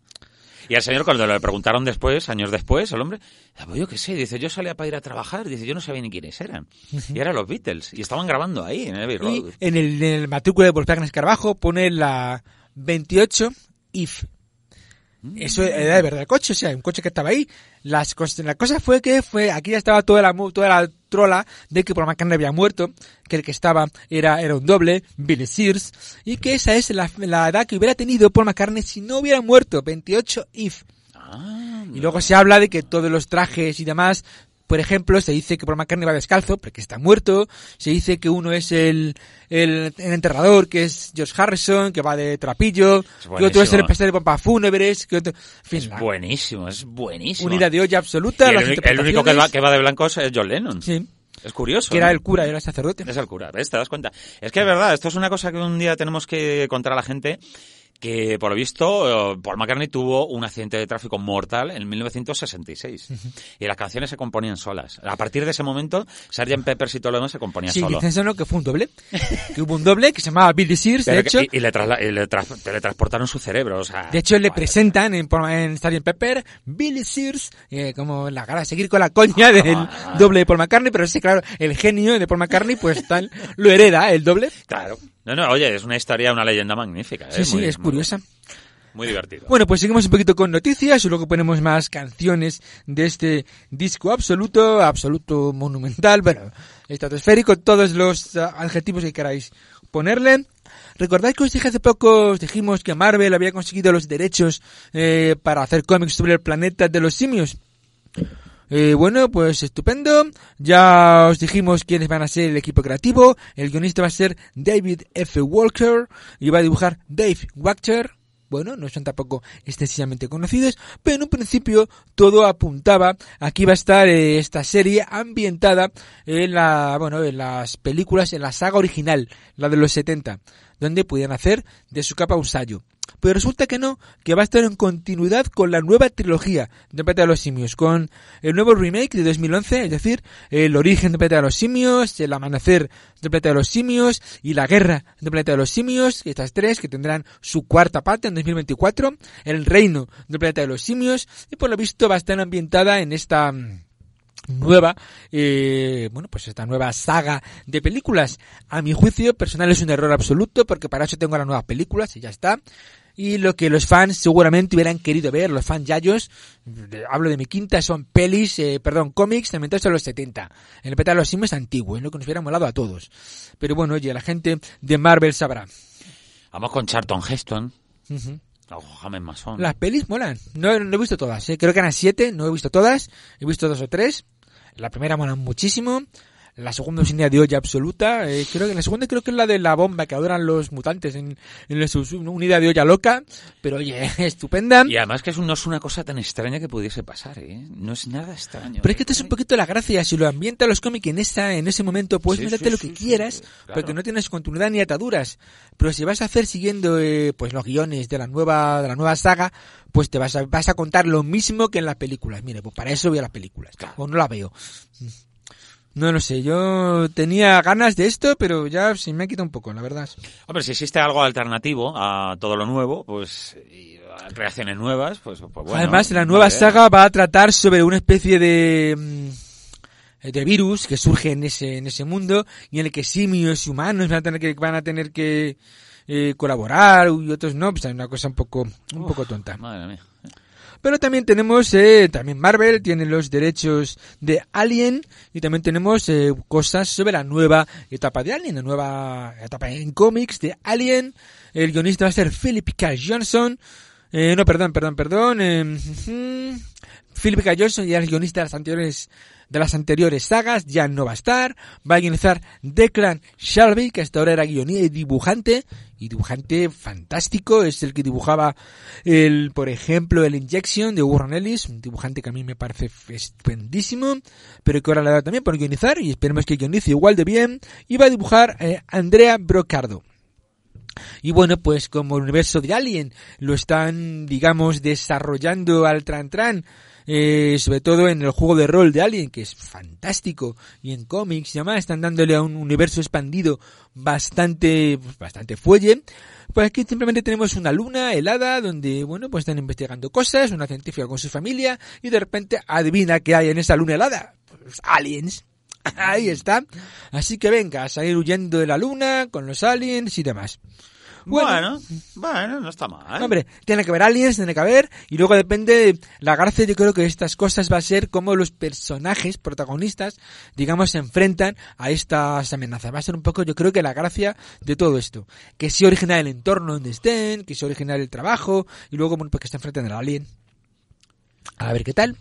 Y al señor cuando le preguntaron después, años después, el hombre, "Ah, pues yo qué sé, dice, yo salía para ir a trabajar, dice, yo no sabía ni quiénes eran. Y eran los Beatles, y estaban grabando ahí, en Abbey Y Road. en el, en el matrícula de Volkswagen Escarabajo pone la 28 IF. Eso era de verdad el coche, o sea, un coche que estaba ahí. Las la cosa fue que fue, aquí ya estaba toda la, toda la trola de que Paul McCartney había muerto, que el que estaba era, era un doble, Billy Sears, y que esa es la, la edad que hubiera tenido Paul McCartney si no hubiera muerto, 28 IF. Ah, Y luego se habla de que todos los trajes y demás, por ejemplo, se dice que Paul McCartney va descalzo porque está muerto. Se dice que uno es el, el, el enterrador, que es George Harrison, que va de trapillo. Que otro es el empresario de pompas fúnebres. Que otro, en fin, es la- buenísimo, es buenísimo. unidad de olla absoluta. El, único- el único que va, que va de blanco es John Lennon. Sí, Es curioso. que era el cura, era el sacerdote. Es el cura, ¿ves? ¿Te das cuenta? Es que es verdad, esto es una cosa que un día tenemos que contar a la gente que por lo visto eh, Paul McCartney tuvo un accidente de tráfico mortal en 1966 y las canciones se componían solas. A partir de ese momento, Sgt. Peppers y todo lo demás se componía Sí, solo. dicen eso, ¿no? que fue un doble. que hubo un doble que se llamaba Billy Sears, de hecho. y, y le, y le su cerebro, o sea... De hecho, le presentan en, en Sgt. Pepper Billy Sears, eh, como la cara de seguir con la coña del Ah. doble de Paul McCartney, pero sí, claro, el genio de Paul McCartney, pues tal, lo hereda, el doble. Claro. No, no, oye, es una historia, una leyenda magnífica. Sí, ¿eh? sí, Muy- es muy- curiosa. Muy divertido. Bueno, pues seguimos un poquito con noticias y luego ponemos más canciones de este disco absoluto, absoluto monumental, bueno, estratosférico, todos los ah, adjetivos que queráis ponerle. ¿Recordáis que os dije hace poco, os dijimos que Marvel había conseguido los derechos eh, para hacer cómics sobre el planeta de los simios? Eh, bueno, pues estupendo. Ya os dijimos quiénes van a ser el equipo creativo. El guionista va a ser David F. Walker y va a dibujar Dave Wachter bueno, no son tampoco excesivamente conocidos, pero en un principio todo apuntaba a que iba a estar eh, esta serie ambientada en la, bueno, en las películas, en la saga original, la de los 70, donde podían hacer de su capa un sallo. Pero resulta que no, que va a estar en continuidad con la nueva trilogía de Planeta de los Simios, con el nuevo remake de 2011, es decir, el origen de Planeta de los Simios, el amanecer de Planeta de los Simios y la guerra de Planeta de los Simios, estas tres que tendrán su cuarta parte en 2024, el reino de Planeta de los Simios, y por lo visto va a estar ambientada en esta nueva, eh, bueno, pues esta nueva saga de películas. A mi juicio personal es un error absoluto porque para eso tengo las nuevas películas y ya está y lo que los fans seguramente hubieran querido ver, los fans yayos, hablo de mi quinta, son pelis, eh, perdón, cómics inventados en los 70. En el de los sims antiguo, es lo que nos hubiera molado a todos. Pero bueno, oye, la gente de Marvel sabrá. Vamos con Charlton Heston. Las pelis molan. No, no he visto todas, ¿eh? creo que eran siete, no he visto todas, he visto dos o tres. La primera mola muchísimo. La segunda es una de olla absoluta. Eh, creo que la segunda creo que es la de la bomba que adoran los mutantes en, en su unidad de olla loca. Pero oye, *laughs* estupenda. Y además que es no es una cosa tan extraña que pudiese pasar, ¿eh? No es nada extraño. Pero es que esto es un poquito la gracia. Si lo ambienta los cómics en esa, en ese momento, puedes sí, lo que quieras, porque no tienes continuidad ni ataduras. Pero si vas a hacer siguiendo, eh, pues los guiones de la nueva, de la nueva saga, pues te vas a, vas a contar lo mismo que en las películas. Mire, pues para eso veo las películas. O no la veo. No lo sé, yo tenía ganas de esto, pero ya se me ha quitado un poco, la verdad. Hombre, si existe algo alternativo a todo lo nuevo, pues y reacciones nuevas, pues, pues bueno. Además, la nueva saga va a tratar sobre una especie de mm, de virus que surge en ese en ese mundo y en el que simios y humanos van a tener que van a tener que eh, colaborar y otros no, pues es una cosa un poco un poco tonta. Madre mía. Pero también tenemos, eh, también Marvel tiene los derechos de Alien y también tenemos eh, cosas sobre la nueva etapa de Alien, la nueva etapa en cómics de Alien. El guionista va a ser Philip K. Johnson. Eh, no, perdón, perdón, perdón. Eh, *laughs* Philip K. Johnson ya es guionista de las anteriores de las anteriores sagas, ya no va a estar. Va a guionizar Declan Shelby, que hasta ahora era guionista y dibujante, y dibujante fantástico, es el que dibujaba el, por ejemplo, el Injection de Warren Ellis, un dibujante que a mí me parece estupendísimo, pero que ahora le da también por guionizar, y esperemos que guionice igual de bien, y va a dibujar eh, Andrea Brocardo. Y bueno, pues como el universo de Alien lo están, digamos, desarrollando al tran tran, eh, sobre todo en el juego de rol de Alien, que es fantástico, y en cómics y demás, están dándole a un universo expandido bastante, bastante fuelle. Pues aquí simplemente tenemos una luna helada donde, bueno, pues están investigando cosas, una científica con su familia, y de repente adivina qué hay en esa luna helada. Pues aliens. *laughs* Ahí está. Así que venga, a salir huyendo de la luna con los aliens y demás. Bueno, bueno, no está mal. Hombre, tiene que haber aliens, tiene que haber, y luego depende, la gracia yo creo que estas cosas va a ser como los personajes protagonistas, digamos, se enfrentan a estas amenazas. Va a ser un poco, yo creo que la gracia de todo esto. Que sea original el entorno donde estén, que sea original el trabajo, y luego, bueno, pues que se enfrenten al alien. A ver qué tal.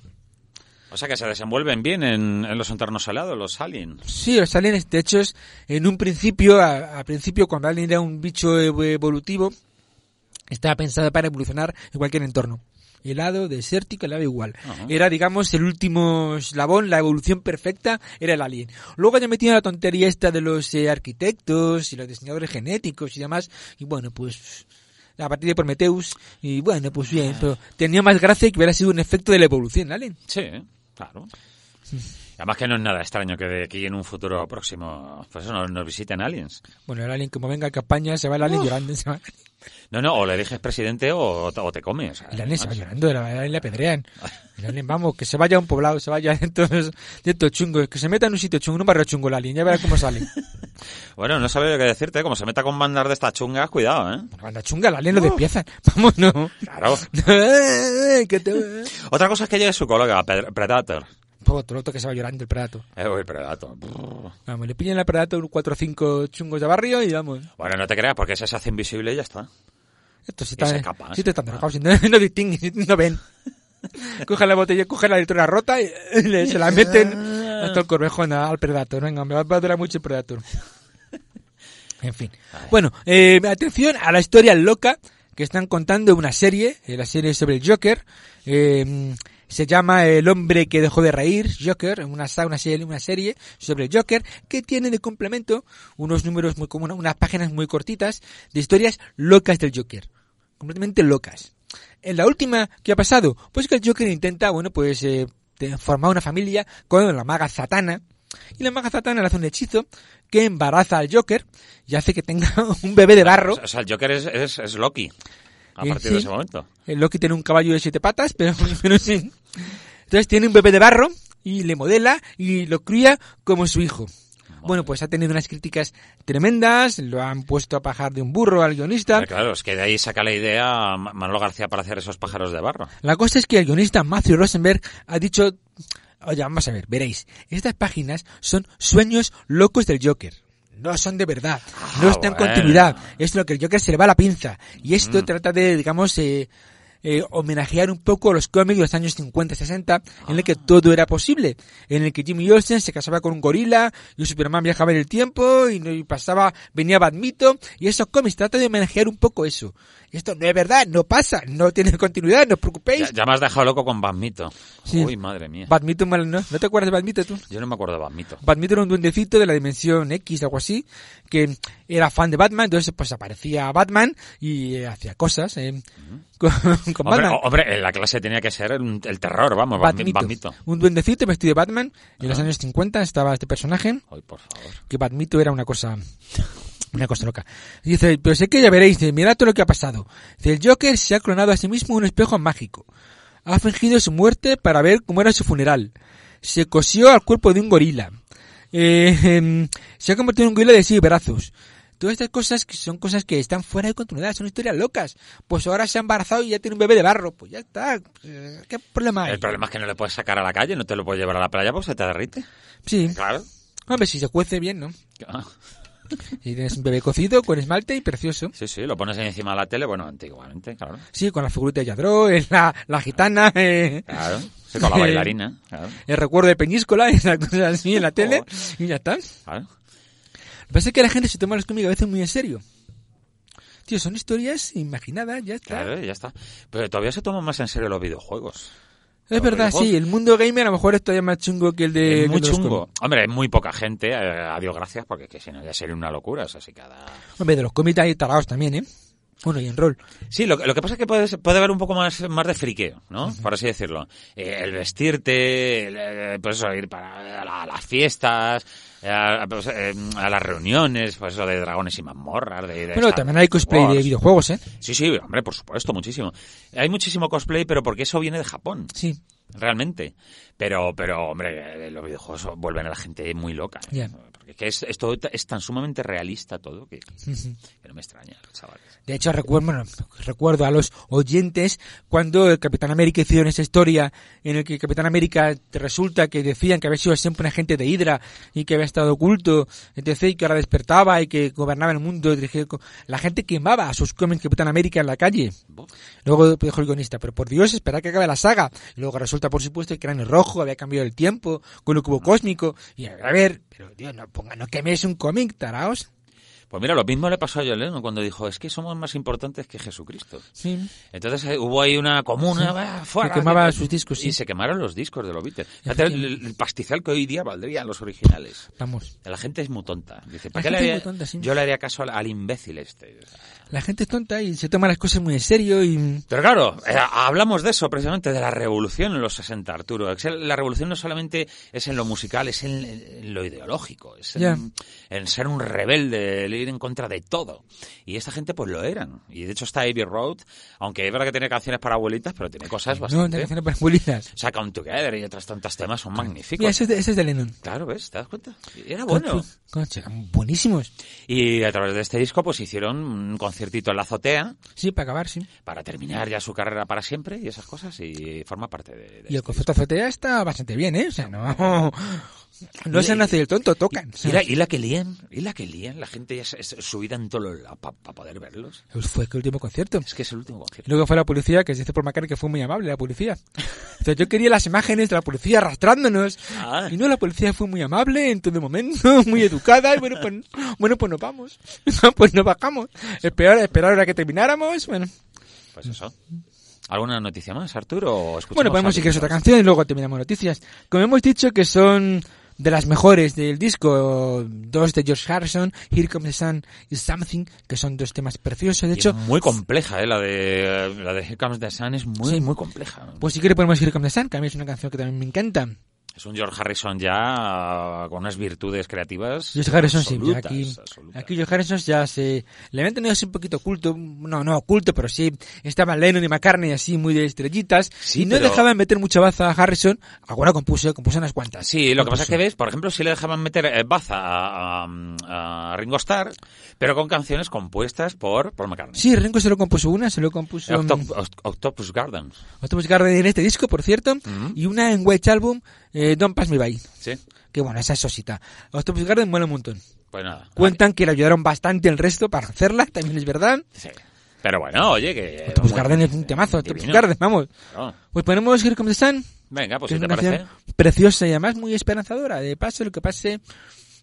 O sea que se desenvuelven bien en, los entornos helados, los aliens. Sí, los aliens, de hecho, en un principio, a, principio, cuando alien era un bicho evolutivo, estaba pensado para evolucionar en cualquier entorno. Helado, desértico, helado igual. Era, digamos, el último eslabón, la evolución perfecta era el alien. Luego ya metido la tontería esta de los eh, arquitectos y los diseñadores genéticos y demás. Y bueno, pues a partir de Prometheus. Y bueno, pues bien, ah. pero tenía más gracia que hubiera sido un efecto de la evolución, alien. Sí. Claro. Además que no es nada extraño que de aquí en un futuro próximo, pues eso, nos, visiten aliens. Bueno, el alien como venga a campaña se va el alien llorando. No, no, o le dejes presidente o, te comes. el alien se va llorando, el alien le apedrean. El alien, vamos, que se vaya a un poblado, se vaya dentro de estos chungos, que se meta en un sitio chungo, en un barrio chungo el alien, ya verás cómo sale. *laughs* bueno, no sabía qué decirte, como se meta con bandas de estas chungas, cuidado, ¿eh? Banda chunga, el alien lo despiezan. *laughs* Vamos, no. Claro. *laughs* Otra cosa es que llegue su colega, Predator. Otro, que se va llorando el Predator. Eh, el Predator. Vamos, le pillan al Predator 4 o 5 chungos de barrio y vamos. Bueno, no te creas, porque ese se hace invisible y ya está. Esto sí está, sí te están drogados, no, *laughs* no distinguen, no ven. *laughs* cogen la botella, cogen la lectura rota y, *laughs* se la meten hasta el corvejón al Predator. Venga, me va a durar mucho el Predator. En fin. Bueno, eh, atención a la historia loca que están contando una serie, eh, la serie sobre el Joker. Eh, se llama El hombre que dejó de reír, Joker, una, una, serie, una serie sobre Joker que tiene de complemento unos números muy comunes, unas páginas muy cortitas de historias locas del Joker. Completamente locas. En la última, ¿qué ha pasado? Pues que el Joker intenta, bueno, pues eh, formar una familia con la maga Satana. Y la maga Satana le hace un hechizo que embaraza al Joker y hace que tenga *laughs* un bebé de barro. O sea, el Joker es, es, es Loki a partir de ese momento. Loki tiene un caballo de siete patas, *laughs* pero, pero sí. Entonces tiene un bebé de barro y le modela y lo cría como su hijo. Bueno, pues ha tenido unas críticas tremendas, lo han puesto a pajar de un burro al guionista. claro, es que de ahí saca la idea Manolo García para hacer esos pájaros de barro. La cosa es que el guionista Matthew Rosenberg ha dicho, oye, vamos a ver, veréis, estas páginas son sueños locos del Joker no son de verdad, ah, no está en continuidad, es lo que el Joker se le va a la pinza. Y esto mm. trata de, digamos, eh, eh, homenajear un poco los cómics de los años 50 60, en el que todo era posible, en el que Jimmy Olsen se casaba con un gorila, y Superman viajaba en el tiempo, y, pasaba, venía Badmito, y esos cómics tratan de homenajear un poco eso. Esto no es verdad, no pasa, no tiene *laughs* continuidad, no os preocupéis. Ya, me has dejado loco con Badmito. Uy, madre mía. Badmito, ¿no? ¿no te acuerdas de Badmito tú? Yo no me acuerdo de Badmito. Badmito era un duendecito de la dimensión X, algo así, que era fan de Batman, entonces pues aparecía Batman y eh, hacía cosas eh, *laughs* con, hombre, Batman. Hombre, la clase tenía que ser el terror, vamos, Badmito. Un duendecito vestido de Batman. En los años 50 estaba este personaje. Ay, por favor. Que Badmito era una cosa una cosa loca. dice, pero sé que ya veréis, dice, mirad todo lo que ha pasado. Dice, el Joker se ha clonado a sí mismo un espejo mágico. Ha fingido su muerte para ver cómo era su funeral. Se cosió al cuerpo de un gorila. Eh, em, se ha convertido en un gorila de seis brazos. Todas estas cosas que son cosas que están fuera de continuidad, son historias locas. Pues ahora se ha embarazado y ya tiene un bebé de barro. Pues ya está. Eh, ¿Qué problema hay? El problema es que no le puedes sacar a la calle, no te lo puedes llevar a la playa porque se te derrite. Sí. Claro. Hombre, si se cuece bien, ¿no? Y tienes un bebé cocido con esmalte y precioso. Sí, sí, lo pones encima de la tele, bueno, antiguamente, claro. Sí, con la figurita de Yadro, *laughs* la, la gitana. Eh, claro, sí, con la bailarina. *laughs* Claro. El recuerdo de Peñíscola, *laughs* esa cosa así en la tele, y ya está. Claro. Lo que pasa es que la gente se toma los cómics a veces muy en serio. Tío, son historias imaginadas, ya está. Claro, ya está. Pero todavía se toman más en serio los videojuegos. Es verdad, sí, el mundo gamer a lo mejor es todavía más chungo que el de... Es muy chungo. Hombre, es muy poca gente, eh, adiós gracias, porque que si no ya sería una locura, así cada... Hombre, de los cómics hay talados también, ¿eh? Bueno, y en rol. Sí, lo, lo, que pasa es que puede, puede haber un poco más, más de friqueo, ¿no? Por así decirlo. Eh, el vestirte, el, pues eso, ir para las fiestas, a, pues, eh, a, las reuniones, pues eso de dragones y mazmorras. De, bueno, también hay cosplay de videojuegos, ¿eh? Sí, sí, hombre, por supuesto, muchísimo. Hay muchísimo cosplay, pero porque eso viene de Japón. Sí. Realmente. Pero, pero, hombre, los videojuegos vuelven a la gente muy loca. ¿eh? Que es, esto es tan sumamente realista todo que, que no me extraña, chavales. De hecho, recuerdo, recuerdo a los oyentes cuando el Capitán América hicieron esa historia en el que el Capitán América resulta que decían que había sido siempre un agente de Hydra y que había estado oculto, etc., y que ahora despertaba y que gobernaba el mundo. La gente quemaba a sus cómics Capitán América en la calle. Luego dijo el guionista, pero por Dios, espera que acabe la saga. Y luego resulta, por supuesto, que era en rojo, había cambiado el tiempo, con el cubo cósmico. Y a ver, pero Dios, no ponga, no queméis un cómic, taraos. Pues mira, lo mismo le pasó a Yoleno cuando dijo, es que somos más importantes que Jesucristo. Sí. Entonces eh, hubo ahí una comuna, fuera. Se quemaba sus discos, sí. Y se quemaron los discos de los Beatles. el, pastizal que hoy día valdrían los originales. Vamos. La gente es muy tonta. Dice, ¿para qué le haría, yo le haría caso al, imbécil este? La gente es tonta y se toma las cosas muy en serio y... Pero claro, eh, hablamos de eso precisamente, de la revolución en los 60, Arturo. La revolución no solamente es en lo musical, es en, lo ideológico, es en, en ser un rebelde suele ir en contra de todo. Y esta gente pues lo eran. Y de hecho está Abbey Road, aunque es verdad que tiene canciones para abuelitas, pero tiene cosas bastante... No, tiene canciones para abuelitas. O sea, Come Together y otros tantos temas son magníficos. ese, es de, Lennon. Claro, ¿ves? ¿Te das cuenta? Era bueno. buenísimos. Y a través de este disco pues hicieron un conciertito en la azotea. Sí, para acabar, sí. Para terminar ya su carrera para siempre y esas cosas y forma parte de... y el este concierto azotea está bastante bien, ¿eh? O sea, no... *laughs* No se han nacido el tonto, tocan. Y la, y la que lían, y la que lían, la gente ya es, subida en todo para poder verlos. Pues fue el último concierto. Es que es el último concierto. Luego fue la policía, que se dice por Macari que fue muy amable la policía. Entonces yo quería las imágenes de la policía arrastrándonos. Ah. Y no, la policía fue muy amable en todo momento, *laughs* muy educada, y bueno, pues, bueno, pues nos vamos. *laughs* pues nos bajamos. Esperar, esperar a que termináramos, bueno. Pues eso. ¿Alguna noticia más, Arturo? bueno, podemos seguir otra canción y luego terminamos noticias. Como hemos dicho que son de las mejores del disco, dos de George Harrison, Here Comes the Sun y Something, que son dos temas preciosos, de hecho. muy compleja, ¿eh? La de, la de Here Comes the Sun es muy, muy compleja. Pues si quiere ponemos Here Comes the Sun, que a mí es una canción que también me encanta. Es un George Harrison ya con unas virtudes creativas. George Harrison sí, aquí, aquí George Harrison ya se le habían tenido así un poquito oculto, no, no oculto, pero sí estaban Lennon y McCartney así muy de estrellitas y no dejaban meter mucha baza a Harrison. Alguna compuso, compuso unas cuantas. Sí, lo que pasa es que ves, por ejemplo, si le dejaban meter eh, baza a, a, Ringo Starr, pero con canciones compuestas por, por McCartney. Sí, Ringo se lo compuso una, se lo compuso Octopus Garden. Octopus Garden en este disco, por cierto, y una en White Album eh, Don't Pass Me By. Sí. Que bueno, esa es sosita. Octopus Garden mola un montón. Pues nada. Cuentan que le ayudaron bastante el resto para hacerla, también es verdad. Sí. Pero bueno, oye, que... Octopus Garden es un temazo, Octopus Garden, vamos. Pues ponemos Here Comes the Sun. Venga, pues si te parece. Preciosa y además muy esperanzadora. De paso, lo que pase,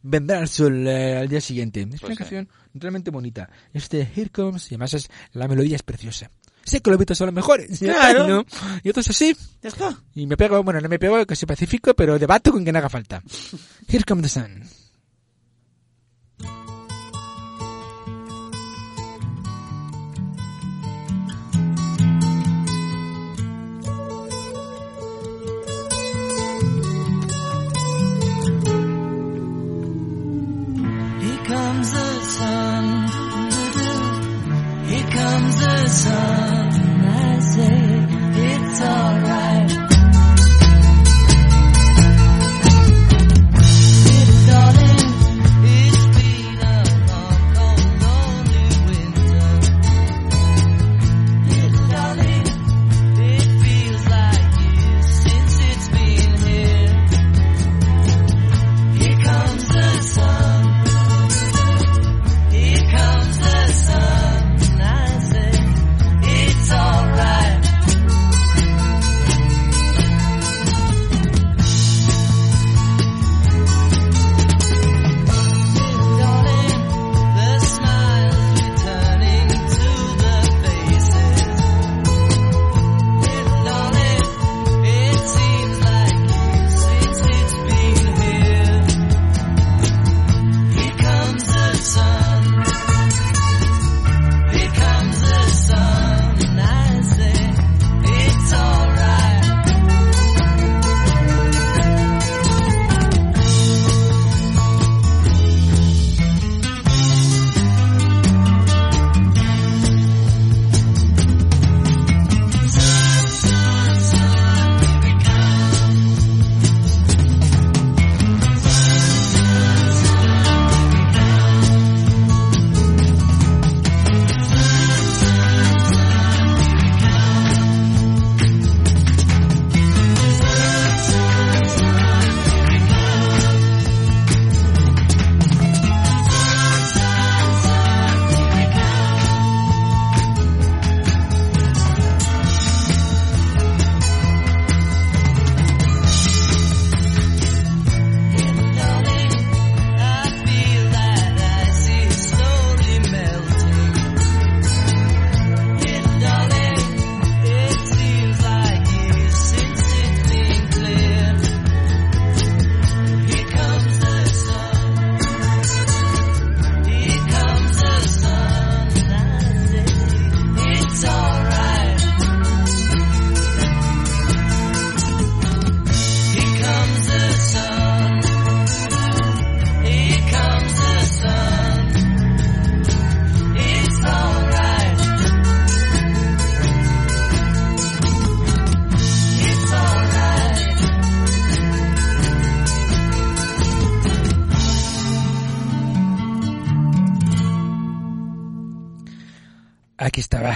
vendrá el sol eh, al día siguiente. Es una pues canción realmente bonita. Este Here Comes, y además es, la melodía es preciosa sé que los Beatles son los mejores. *laughs* Claro. ¿no? Y otros así. Ya está. Y me pego, bueno, no me pego casi pacífico, pero debato con quien haga falta. Here comes the sun. Here comes the sun.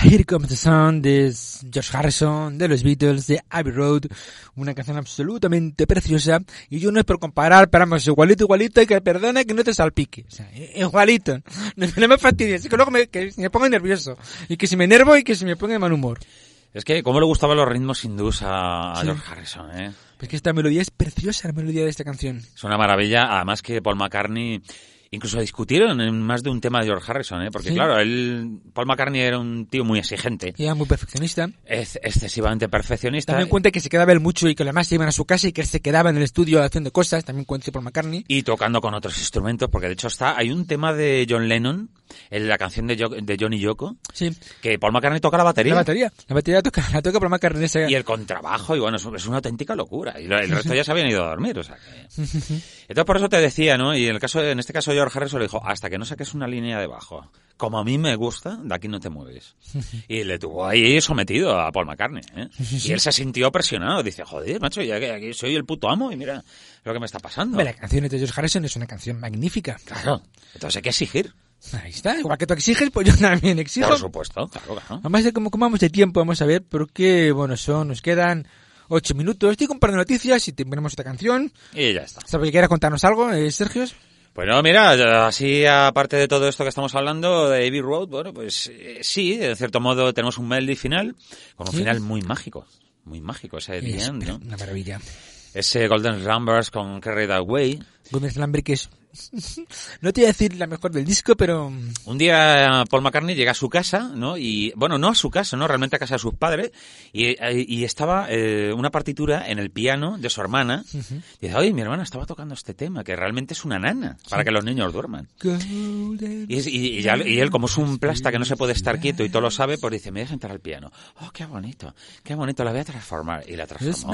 Here comes the sun. De George Harrison, de los Beatles, de Abbey Road, una canción absolutamente preciosa. Y yo no es por comparar, pero vamos, igualito, igualito, y que perdone que no te salpique. O sea, igualito. *laughs* No, me fastidies, es que luego me, que me pongo nervioso. Y que si me enervo y que si me ponga de mal humor. Es que, ¿cómo le gustaban los ritmos hindús a, George Harrison, eh? Pues que esta melodía es preciosa, la melodía de esta canción. Es una maravilla, además que Paul McCartney Incluso discutieron en más de un tema de George Harrison, ¿eh? porque claro, él, Paul McCartney era un tío muy exigente. Y era muy perfeccionista. Es excesivamente perfeccionista. También cuenta que se quedaba él mucho y que además se iban a su casa y que él se quedaba en el estudio haciendo cosas, también cuenta Paul McCartney. Y tocando con otros instrumentos, porque de hecho está, hay un tema de John Lennon, en la canción de, de Johnny Yoko, sí. que Paul McCartney toca la batería. La batería, la batería toca, la toca Paul McCartney. Y el contrabajo, y bueno, es, una auténtica locura. Y el resto ya se habían ido a dormir, o sea que... *laughs* Entonces por eso te decía, ¿no? Y en el caso, en este caso George Harrison le dijo, hasta que no saques una línea de bajo, como a mí me gusta, de aquí no te mueves. *laughs* Y le tuvo ahí sometido a Paul McCartney, ¿eh? Y él se sintió presionado, dice, joder, macho, ya que aquí soy el puto amo y mira lo que me está pasando. La canción de George Harrison es una canción magnífica. Claro, entonces hay que exigir. Ahí está, igual que tú exiges, pues yo también exijo. Por supuesto, claro, claro. Además de cómo, vamos de tiempo, vamos a ver, porque, bueno, son, nos quedan ocho minutos. Estoy con un par de noticias y tenemos otra canción. Y ya está. ¿Sabes que quieras contarnos algo, eh, Sergio? Bueno, mira, así aparte de todo esto que estamos hablando de Abbey Road, bueno, pues eh, sí, de cierto modo tenemos un melody final, con un final muy mágico, muy mágico, ese es, ¿no? Una maravilla. Ese Golden Rambers con Carry That Way. Golden Rambers que es *laughs* no te voy a decir la mejor del disco, pero... Un día Paul McCartney llega a su casa, ¿no? Y, bueno, no a su casa, ¿no? Realmente a casa de sus padres. Y, y estaba eh, una partitura en el piano de su hermana. Y dice, oye, mi hermana estaba tocando este tema, que realmente es una nana, para que los niños duerman. Y, y, y, él, como es un plasta que no se puede estar quieto y todo lo sabe, pues dice, me voy a sentar al piano. Oh, qué bonito, qué bonito, la voy a transformar. Y la transformó.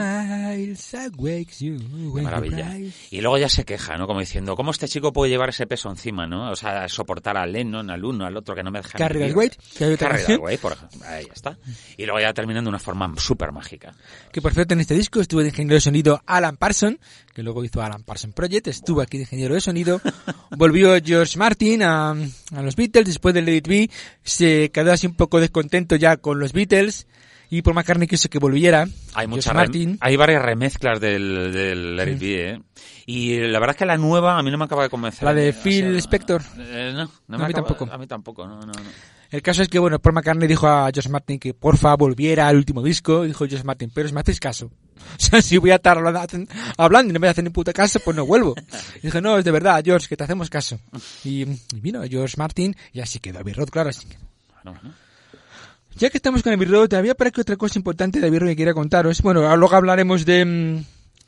Qué maravilla. Y luego ya se queja, ¿no? Como diciendo, ¿cómo este chico puede llevar ese peso encima, ¿no? O sea, soportar al Lennon, al uno, al otro, que no me deja... Carry the weight. Carry the weight, por ejemplo. Ahí está. Y luego ya terminando de una forma súper mágica. Que por cierto en este disco estuvo de ingeniero de sonido Alan Parson, que luego hizo Alan Parson Project, estuvo aquí de ingeniero de sonido. *laughs* Volvió George Martin a, a los Beatles después del Let It Be. Se quedó así un poco descontento ya con los Beatles y Paul McCartney quiso que volviera. Hay muchas hay varias remezclas del, del Let It Be, ¿eh? Y la verdad es que la nueva a mí no me acaba de convencer. ¿La de Phil Spector? Eh, no, a mí tampoco. A mí tampoco, no, no, no. El caso es que, bueno, Paul McCartney dijo a George Martin que porfa volviera al último disco. Dijo George Martin, pero si me hacéis caso. *laughs* O sea, si voy a estar hablando, y no me hacer ni puta caso, pues no vuelvo. *laughs* Y dije, no, es de verdad, George, que te hacemos caso. Y, vino George Martin y así quedó Abbey Road, claro, así que... Ya que estamos con Abbey Road, todavía para que otra cosa importante de Road que quería contaros. Bueno, luego hablaremos de, mm,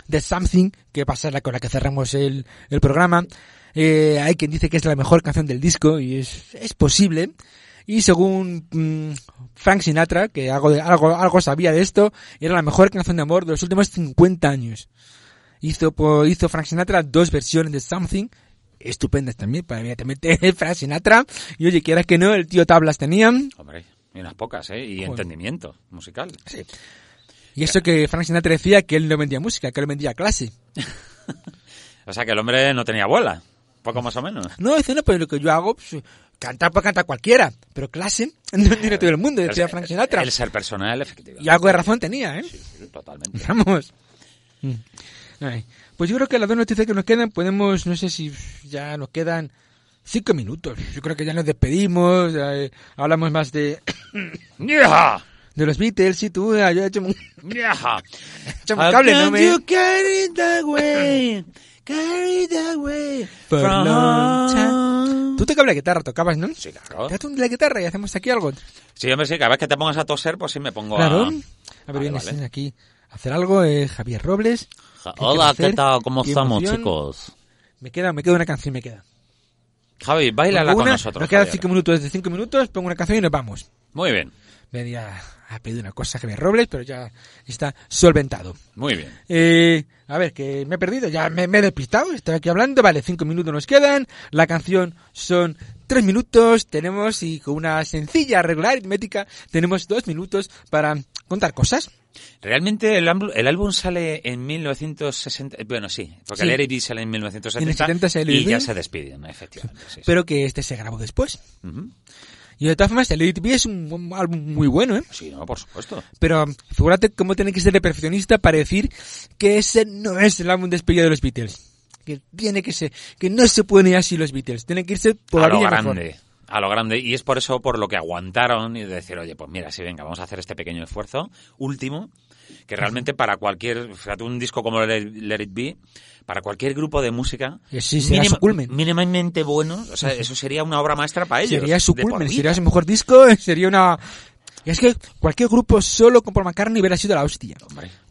de Something, que pasa la con la que cerramos el, el programa. Eh, hay quien dice que es la mejor canción del disco y es, es posible. Y según mm, Frank Sinatra, que algo, de, algo, algo sabía de esto, era la mejor canción de amor de los últimos 50 años. Hizo, hizo Frank Sinatra dos versiones de Something, estupendas también, para evidentemente *laughs* Frank Sinatra. Y oye, quiera que no, el tío tablas tenía. Hombre, y unas pocas, ¿eh? Y entendimiento musical. Sí. Y eso que Frank Sinatra decía que él no vendía música, que él vendía clase. *laughs* o sea que el hombre no tenía abuela, poco más o menos. No, dice, no, pero lo que yo hago, pues, cantar puede cantar cualquiera, pero clase *laughs* no tiene todo el mundo, decía Frank Sinatra. El ser personal, efectivamente. Y algo de razón tenía, ¿eh? Sí, sí totalmente. *laughs* Vamos. Mm. Pues yo creo que las dos noticias que nos quedan podemos, no sé si ya nos quedan cinco minutos. Yo creo que ya nos despedimos, ya, eh, hablamos más de... *coughs* de los Beatles y tú, ya, he hecho un... *laughs* un cable, no me... You carry that way, carry that way for long time. Tú tocabas la guitarra, tocabas, ¿no? Sí, claro. Te la guitarra y hacemos aquí algo. Sí, hombre, sí, cada vez que te pongas a toser, pues sí me pongo claro. a... A ver, vienes vale. aquí a hacer algo, eh, Javier Robles. Hola, ¿qué tal? ¿Cómo estamos, chicos? Me queda, me queda una canción, me queda. Javi, bailala con nosotros. Nos quedan cinco minutos, desde cinco minutos, pongo una canción y nos vamos. Muy bien. Venía a pedir una cosa Javier Robles, pero ya está solventado. Muy bien. Eh, a ver, que me he perdido, ya me, me, he despistado, estoy aquí hablando, vale, cinco minutos nos quedan, la canción son tres minutos, tenemos, y con una sencilla regular aritmética, tenemos dos minutos para contar cosas. Realmente el, el, álbum sale en 1960, bueno sí, porque sí. el Eric sale en 1970 en el 70 y ya se despiden, efectivamente. Sí, Pero que este se grabó después. Uh -huh. Y de todas formas, el Let It Be es un álbum muy bueno, ¿eh? Sí, no, por supuesto. Pero figúrate cómo tiene que ser de perfeccionista para decir que ese no es el álbum despedido de los Beatles. Que tiene que ser, que no se pueden ir así los Beatles. Tiene que irse todavía a lo grande. A lo grande. Y es por eso por lo que aguantaron y decir, oye, pues mira, sí, venga, vamos a hacer este pequeño esfuerzo último que realmente para cualquier, fíjate, un disco como Let It Be, para cualquier grupo de música sí, mínimamente bueno, o sea, eso sería una obra maestra para ellos. Sería su culmen, sería su mejor disco, *laughs* sería una... Y es que cualquier grupo solo con Paul McCartney hubiera sido la hostia.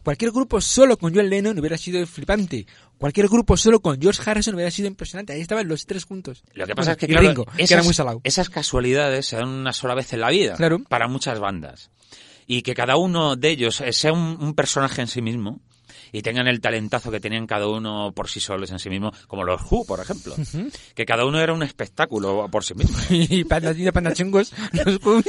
Cualquier grupo solo con John Lennon hubiera sido flipante. Cualquier grupo solo con George Harrison hubiera sido impresionante. Ahí estaban los tres juntos. Lo que pasa es que, claro, esas, casualidades se dan una sola vez en la vida. Claro. Para muchas bandas y que cada uno de ellos sea un, personaje en sí mismo y tengan el talentazo que tenían cada uno por sí solos en sí mismo, como los Who, por ejemplo, que cada uno era un espectáculo por sí mismo. *laughs* y pandachungos, los Who.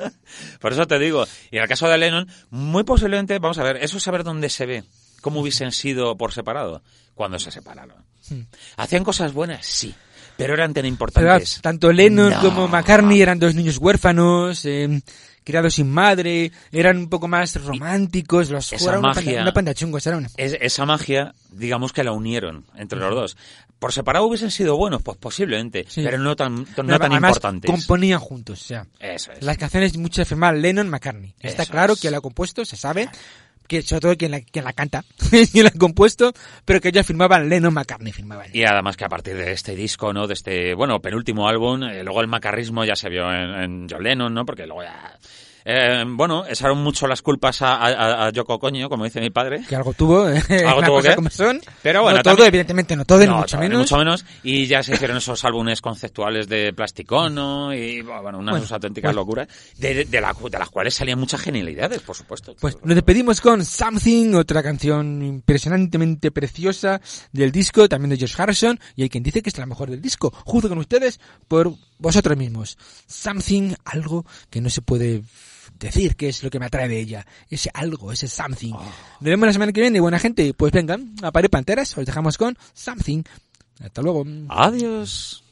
*laughs* por eso te digo, y en el caso de Lennon, muy posiblemente, vamos a ver, eso es saber dónde se ve, cómo hubiesen sido por separado, cuando se separaron. Hmm. ¿Hacían cosas buenas? Sí. Pero eran tan importantes. tanto Lennon como McCartney eran dos niños huérfanos. Eh, criados sin madre, eran un poco más románticos, los esa magia, una, panda, chungos, era una... esa magia, digamos que la unieron entre los dos. Por separado hubiesen sido buenos, pues posiblemente, pero no tan, no, tan importantes. componían juntos, o sea, Eso es. las canciones muchas firmaban Lennon, McCartney. Está claro que la ha compuesto, se sabe, que sobre todo quien la, quien la canta, *laughs* quien la ha compuesto, pero que ellos firmaban Lennon McCartney firmaban. Y además que a partir de este disco, ¿no? De este, bueno, penúltimo álbum, eh, luego el macarrismo ya se vio en, en John Lennon, ¿no? Porque luego ya eh, bueno, echaron mucho las culpas a, a, a, Yoko Coño, como dice mi padre. Que algo tuvo, ¿eh? Algo *laughs* tuvo que. Como son. Pero bueno, no todo, evidentemente no todo, ni mucho menos. mucho menos. Y ya se hicieron esos álbumes conceptuales de Plasticono y, bueno, unas auténticas locuras, de, de, la, de, las cuales salían muchas genialidades, por supuesto. Pues nos despedimos con Something, otra canción impresionantemente preciosa del disco, también de George Harrison, y hay quien dice que es la mejor del disco. Juzgo con ustedes por vosotros mismos. Something, algo que no se puede decir qué es lo que me atrae de ella, ese algo, ese something. Ah. Oh. Nos vemos la semana que viene, buena gente. Pues vengan, a Pared Panteras, os dejamos con something. Hasta luego. Adiós.